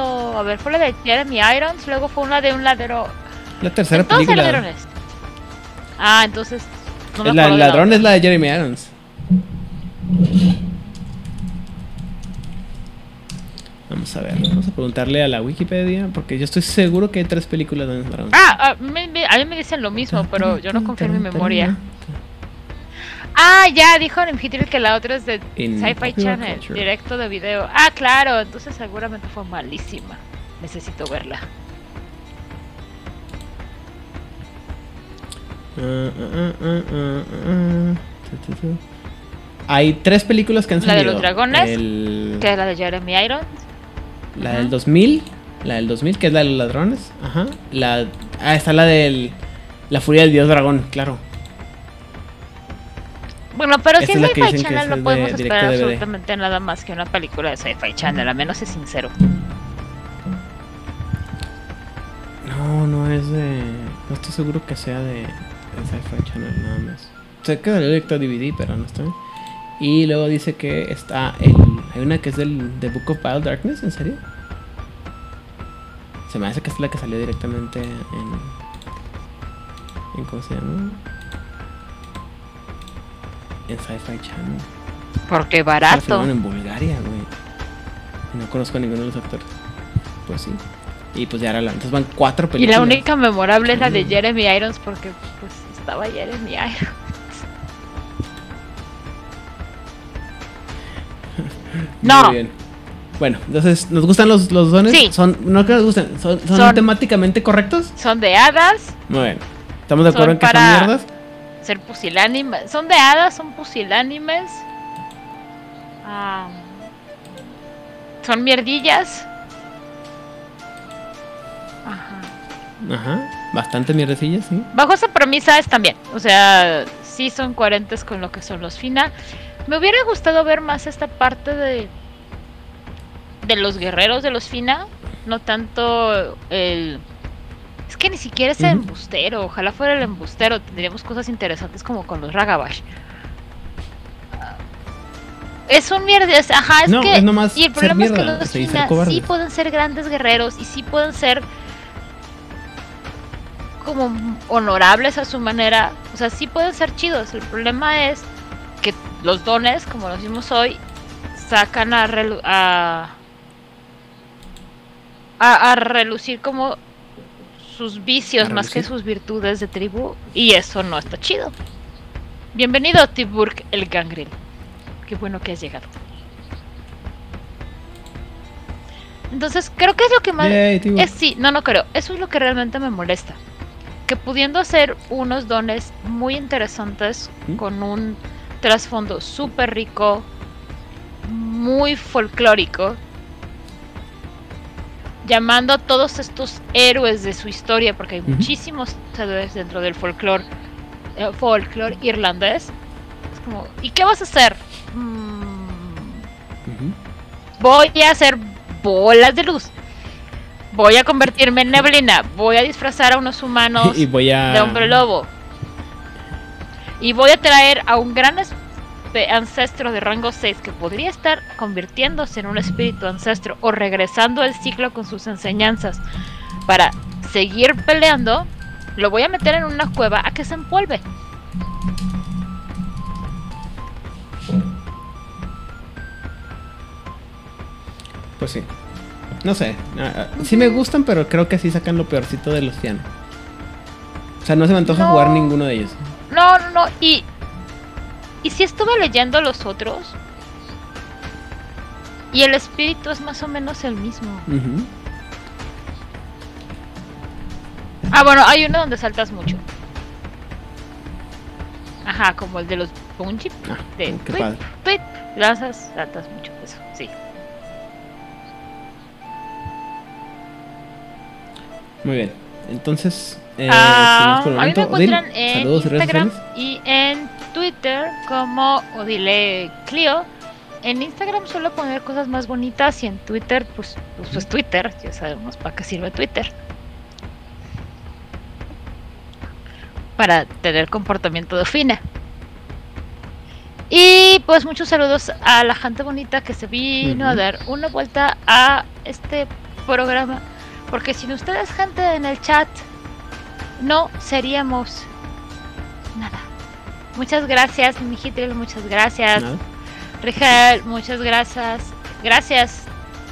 Speaker 1: A ver, fue la de Jeremy Irons, luego fue una de un ladero.
Speaker 2: La tercera
Speaker 1: Entonces
Speaker 2: película.
Speaker 1: ladrones. Ah, entonces. No me
Speaker 2: la, el
Speaker 1: la
Speaker 2: ladrón es la de Jeremy Irons. Vamos a ver, vamos a preguntarle a la Wikipedia, porque yo estoy seguro que hay tres películas de Dragons.
Speaker 1: Ah, ah, me- me- a mí me dicen lo mismo, pero yo no confío en mi memoria. Ah, ya, dijo Nemhitril que la otra es de Sci-Fi Channel,
Speaker 2: culture.
Speaker 1: directo de video. Ah, claro, entonces seguramente fue malísima. Necesito verla.
Speaker 2: Tu, tu, tu. Hay tres películas que han
Speaker 1: La de
Speaker 2: salido.
Speaker 1: los dragones,
Speaker 2: El-
Speaker 1: Que es la de Jeremy Irons.
Speaker 2: La
Speaker 1: Ajá.
Speaker 2: del 2000, la del 2000, que es la de los ladrones. Ajá. La, ah, está la del. La furia del dios dragón, claro.
Speaker 1: Bueno, pero si
Speaker 2: es
Speaker 1: Sci-Fi Channel no
Speaker 2: de
Speaker 1: podemos esperar absolutamente nada más que una película de Sci-Fi Channel, a menos es sincero.
Speaker 2: No, no es de. No estoy seguro que sea de, de Sci-Fi Channel, nada más. Sé que salió directo a DVD, pero no estoy. Y luego dice que está el. Hay una que es del The Book of Vile Darkness, ¿en serio? Se me hace que es la que salió directamente en. en ¿Cómo se llama? En Sci-Fi Channel.
Speaker 1: Porque barato.
Speaker 2: en Bulgaria, güey. Y no conozco a ninguno de los actores. Pues sí. Y pues ya era la. Entonces van cuatro
Speaker 1: Y
Speaker 2: películas.
Speaker 1: la única memorable es la de
Speaker 2: Mm.
Speaker 1: Jeremy Irons porque pues estaba Jeremy Irons. No.
Speaker 2: Muy bien. Bueno, entonces, ¿nos gustan los, los dones?
Speaker 1: Sí.
Speaker 2: Son, no que nos gusten, ¿son, son,
Speaker 1: Son-
Speaker 2: temáticamente correctos?
Speaker 1: Son de hadas,
Speaker 2: Muy bien. ¿Estamos de acuerdo en que
Speaker 1: para-
Speaker 2: son mierdas?
Speaker 1: Ser pusilánimes. Son de hadas, son pusilánimes. Ah, son mierdillas. Ajá.
Speaker 2: Ajá. Bastante mierdecillas, sí.
Speaker 1: Bajo esa premisa es también. O sea, sí son coherentes con lo que son los FINA. Me hubiera gustado ver más esta parte de de los guerreros de los FINA, no tanto el es que ni siquiera es el embustero, ojalá fuera el embustero, tendríamos cosas interesantes como con los Ragabash. Es un mierda, ajá, es que
Speaker 2: y
Speaker 1: el problema es que los FINA sí pueden ser grandes guerreros y sí pueden ser como honorables a su manera, o sea, sí pueden ser chidos. El problema es que los dones, como lo vimos hoy, sacan a, a, a, relucir como sus vicios más que sus virtudes de tribu y eso no está chido. Bienvenido Tiburg el Gangrel. Qué bueno que has llegado. Entonces, creo que es lo que más... es, sí, no, no creo. Eso es lo que realmente me molesta que pudiendo hacer unos dones muy interesantes con un trasfondo súper rico, muy folclórico, llamando a todos estos héroes de su historia, porque hay muchísimos héroes dentro del folclore eh, irlandés. Es como, ¿y qué vas a hacer? Mm, voy a hacer bolas de luz voy a convertirme en neblina, voy a disfrazar a unos humanos de hombre lobo. Y voy a traer a un gran ancestro de rango 6 que podría estar convirtiéndose en un espíritu ancestro o regresando al ciclo con sus enseñanzas para seguir peleando. Lo voy a meter en una cueva a que se empolve.
Speaker 2: Pues sí. No sé. Sí me gustan, pero creo que sí sacan lo peorcito de los pianos. O sea, no se me antoja jugar ninguno de ellos.
Speaker 1: No, no, no. Y. Y si estuve leyendo los otros. Y el espíritu es más o menos el mismo. Ah, bueno, hay uno donde saltas mucho. Ajá, como el de los Bungie. Ah, de qué lanzas, saltas mucho. Eso, sí.
Speaker 2: Muy bien. Entonces,
Speaker 1: eh, ah, a mí me encuentran en Instagram y en Twitter como Odile Clio. En Instagram suelo poner cosas más bonitas y en Twitter, pues, pues, pues Twitter, ya sabemos para qué sirve Twitter. Para tener comportamiento de fina. Y pues muchos saludos a la gente bonita que se vino a dar una vuelta a este programa porque sin ustedes, gente en el chat, no seríamos nada. Muchas gracias, Mijitril, muchas gracias. Rigel, muchas gracias. Gracias,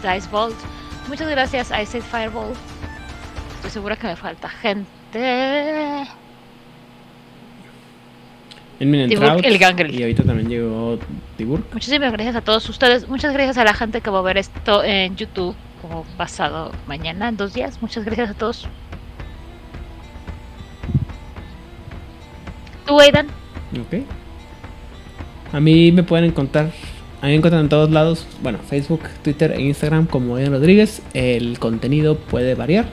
Speaker 1: Dice Bolt. Muchas gracias, Ice Fireball. Estoy segura que me falta gente.
Speaker 2: En Tiburk, el Gangrel. Y ahorita también llegó Tiburk.
Speaker 1: Muchísimas gracias a todos ustedes. Muchas gracias a la gente que va a ver esto en YouTube como pasado mañana, en dos días. Muchas gracias a todos. ¿Tú, Aidan?
Speaker 2: Ok. A mí me pueden encontrar, a mí me encuentran en todos lados, bueno, Facebook, Twitter e Instagram como Aidan Rodríguez. El contenido puede variar,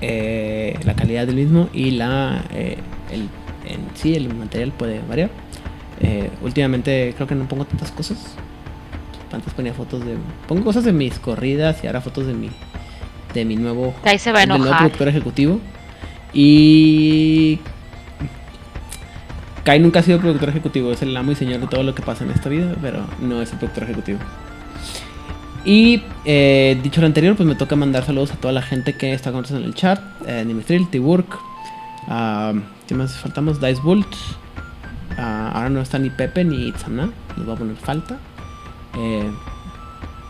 Speaker 2: eh, la calidad del mismo y la, eh, el, en sí el material puede variar. Eh, últimamente creo que no pongo tantas cosas, antes ponía fotos de. Pongo cosas de mis corridas y ahora fotos de mi. De mi nuevo.
Speaker 1: Ahí se va a enojar.
Speaker 2: nuevo productor ejecutivo. Y. Kai nunca ha sido productor ejecutivo, es el amo y señor de todo lo que pasa en esta vida, pero no es el productor ejecutivo. Y eh, dicho lo anterior, pues me toca mandar saludos a toda la gente que está con nosotros en el chat: eh, Nimistril, T-Work, uh, ¿qué más faltamos? Dice Bolt. Uh, ahora no está ni Pepe ni Itzana, nos va a poner falta eh,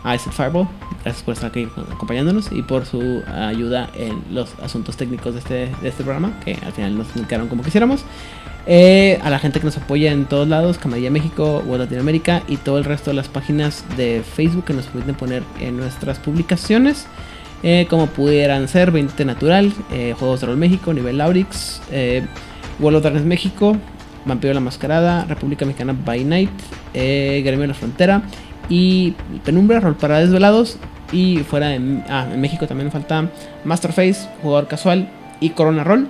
Speaker 2: a Fireball. Gracias por estar aquí acompañándonos y por su ayuda en los asuntos técnicos de este, de este programa, que al final nos quedaron como quisiéramos. Eh, a la gente que nos apoya en todos lados, Camarilla México, World Latinoamérica y todo el resto de las páginas de Facebook que nos permiten poner en nuestras publicaciones. Eh, como pudieran ser 20 Natural, eh, Juegos de Rol México, Nivel Laurix, World of Darkness México, Vampiro la Mascarada, República Mexicana by Night, Gremio de la Frontera y Penumbra, rol para desvelados. Y fuera de ah, en México también falta Masterface, jugador casual y Corona Roll.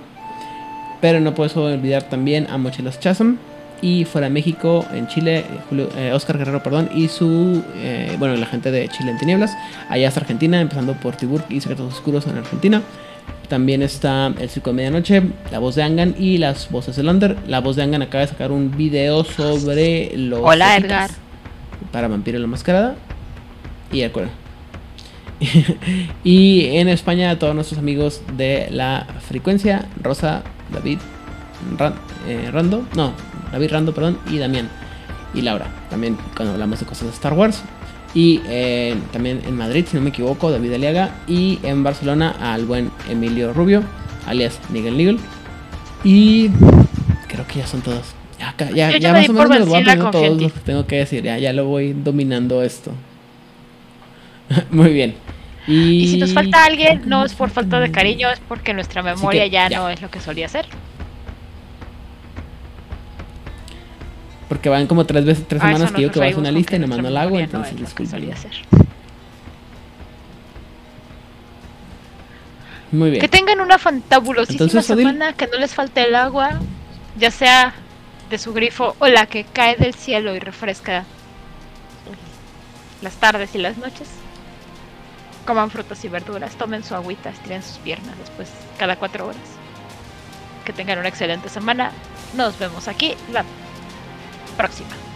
Speaker 2: Pero no puedo olvidar también a Mochilas Chasm. Y fuera de México, en Chile, Julio, eh, Oscar Guerrero, perdón, y su, eh, bueno, la gente de Chile en Tinieblas. Allá hasta Argentina, empezando por Tiburk y Secretos Oscuros en Argentina. También está El Circo de Medianoche, La Voz de Angan y las voces de Lander. La Voz de Angan acaba de sacar un video sobre los...
Speaker 1: Hola, Edgar.
Speaker 2: Para Vampiro la Mascarada. Y el y en España, a todos nuestros amigos de la frecuencia, Rosa, David, eh, Rando, no, David Rando, perdón, y Damián y Laura. También cuando hablamos de cosas de Star Wars. Y eh, también en Madrid, si no me equivoco, David Aliaga. Y en Barcelona al buen Emilio Rubio, alias Miguel Nigel. Y creo que ya son todos. Ya, ya, más o menos me los voy a todos los que tengo que decir. Ya, ya lo voy dominando esto. Muy bien.
Speaker 1: Y... si nos falta alguien, no es por falta de cariño, es porque nuestra memoria ya, no es lo que solía ser.
Speaker 2: Porque van como tres veces, tres ah, semanas que yo que a hacer una lista y no mando el agua, entonces no Muy bien.
Speaker 1: Que tengan una fantabulosísima semana, que no les falte el agua, ya sea de su grifo o la que cae del cielo y refresca las tardes y las noches. Coman frutas y verduras, tomen su agüita, estiren sus piernas después cada cuatro horas. Que tengan una excelente semana. Nos vemos aquí la próxima.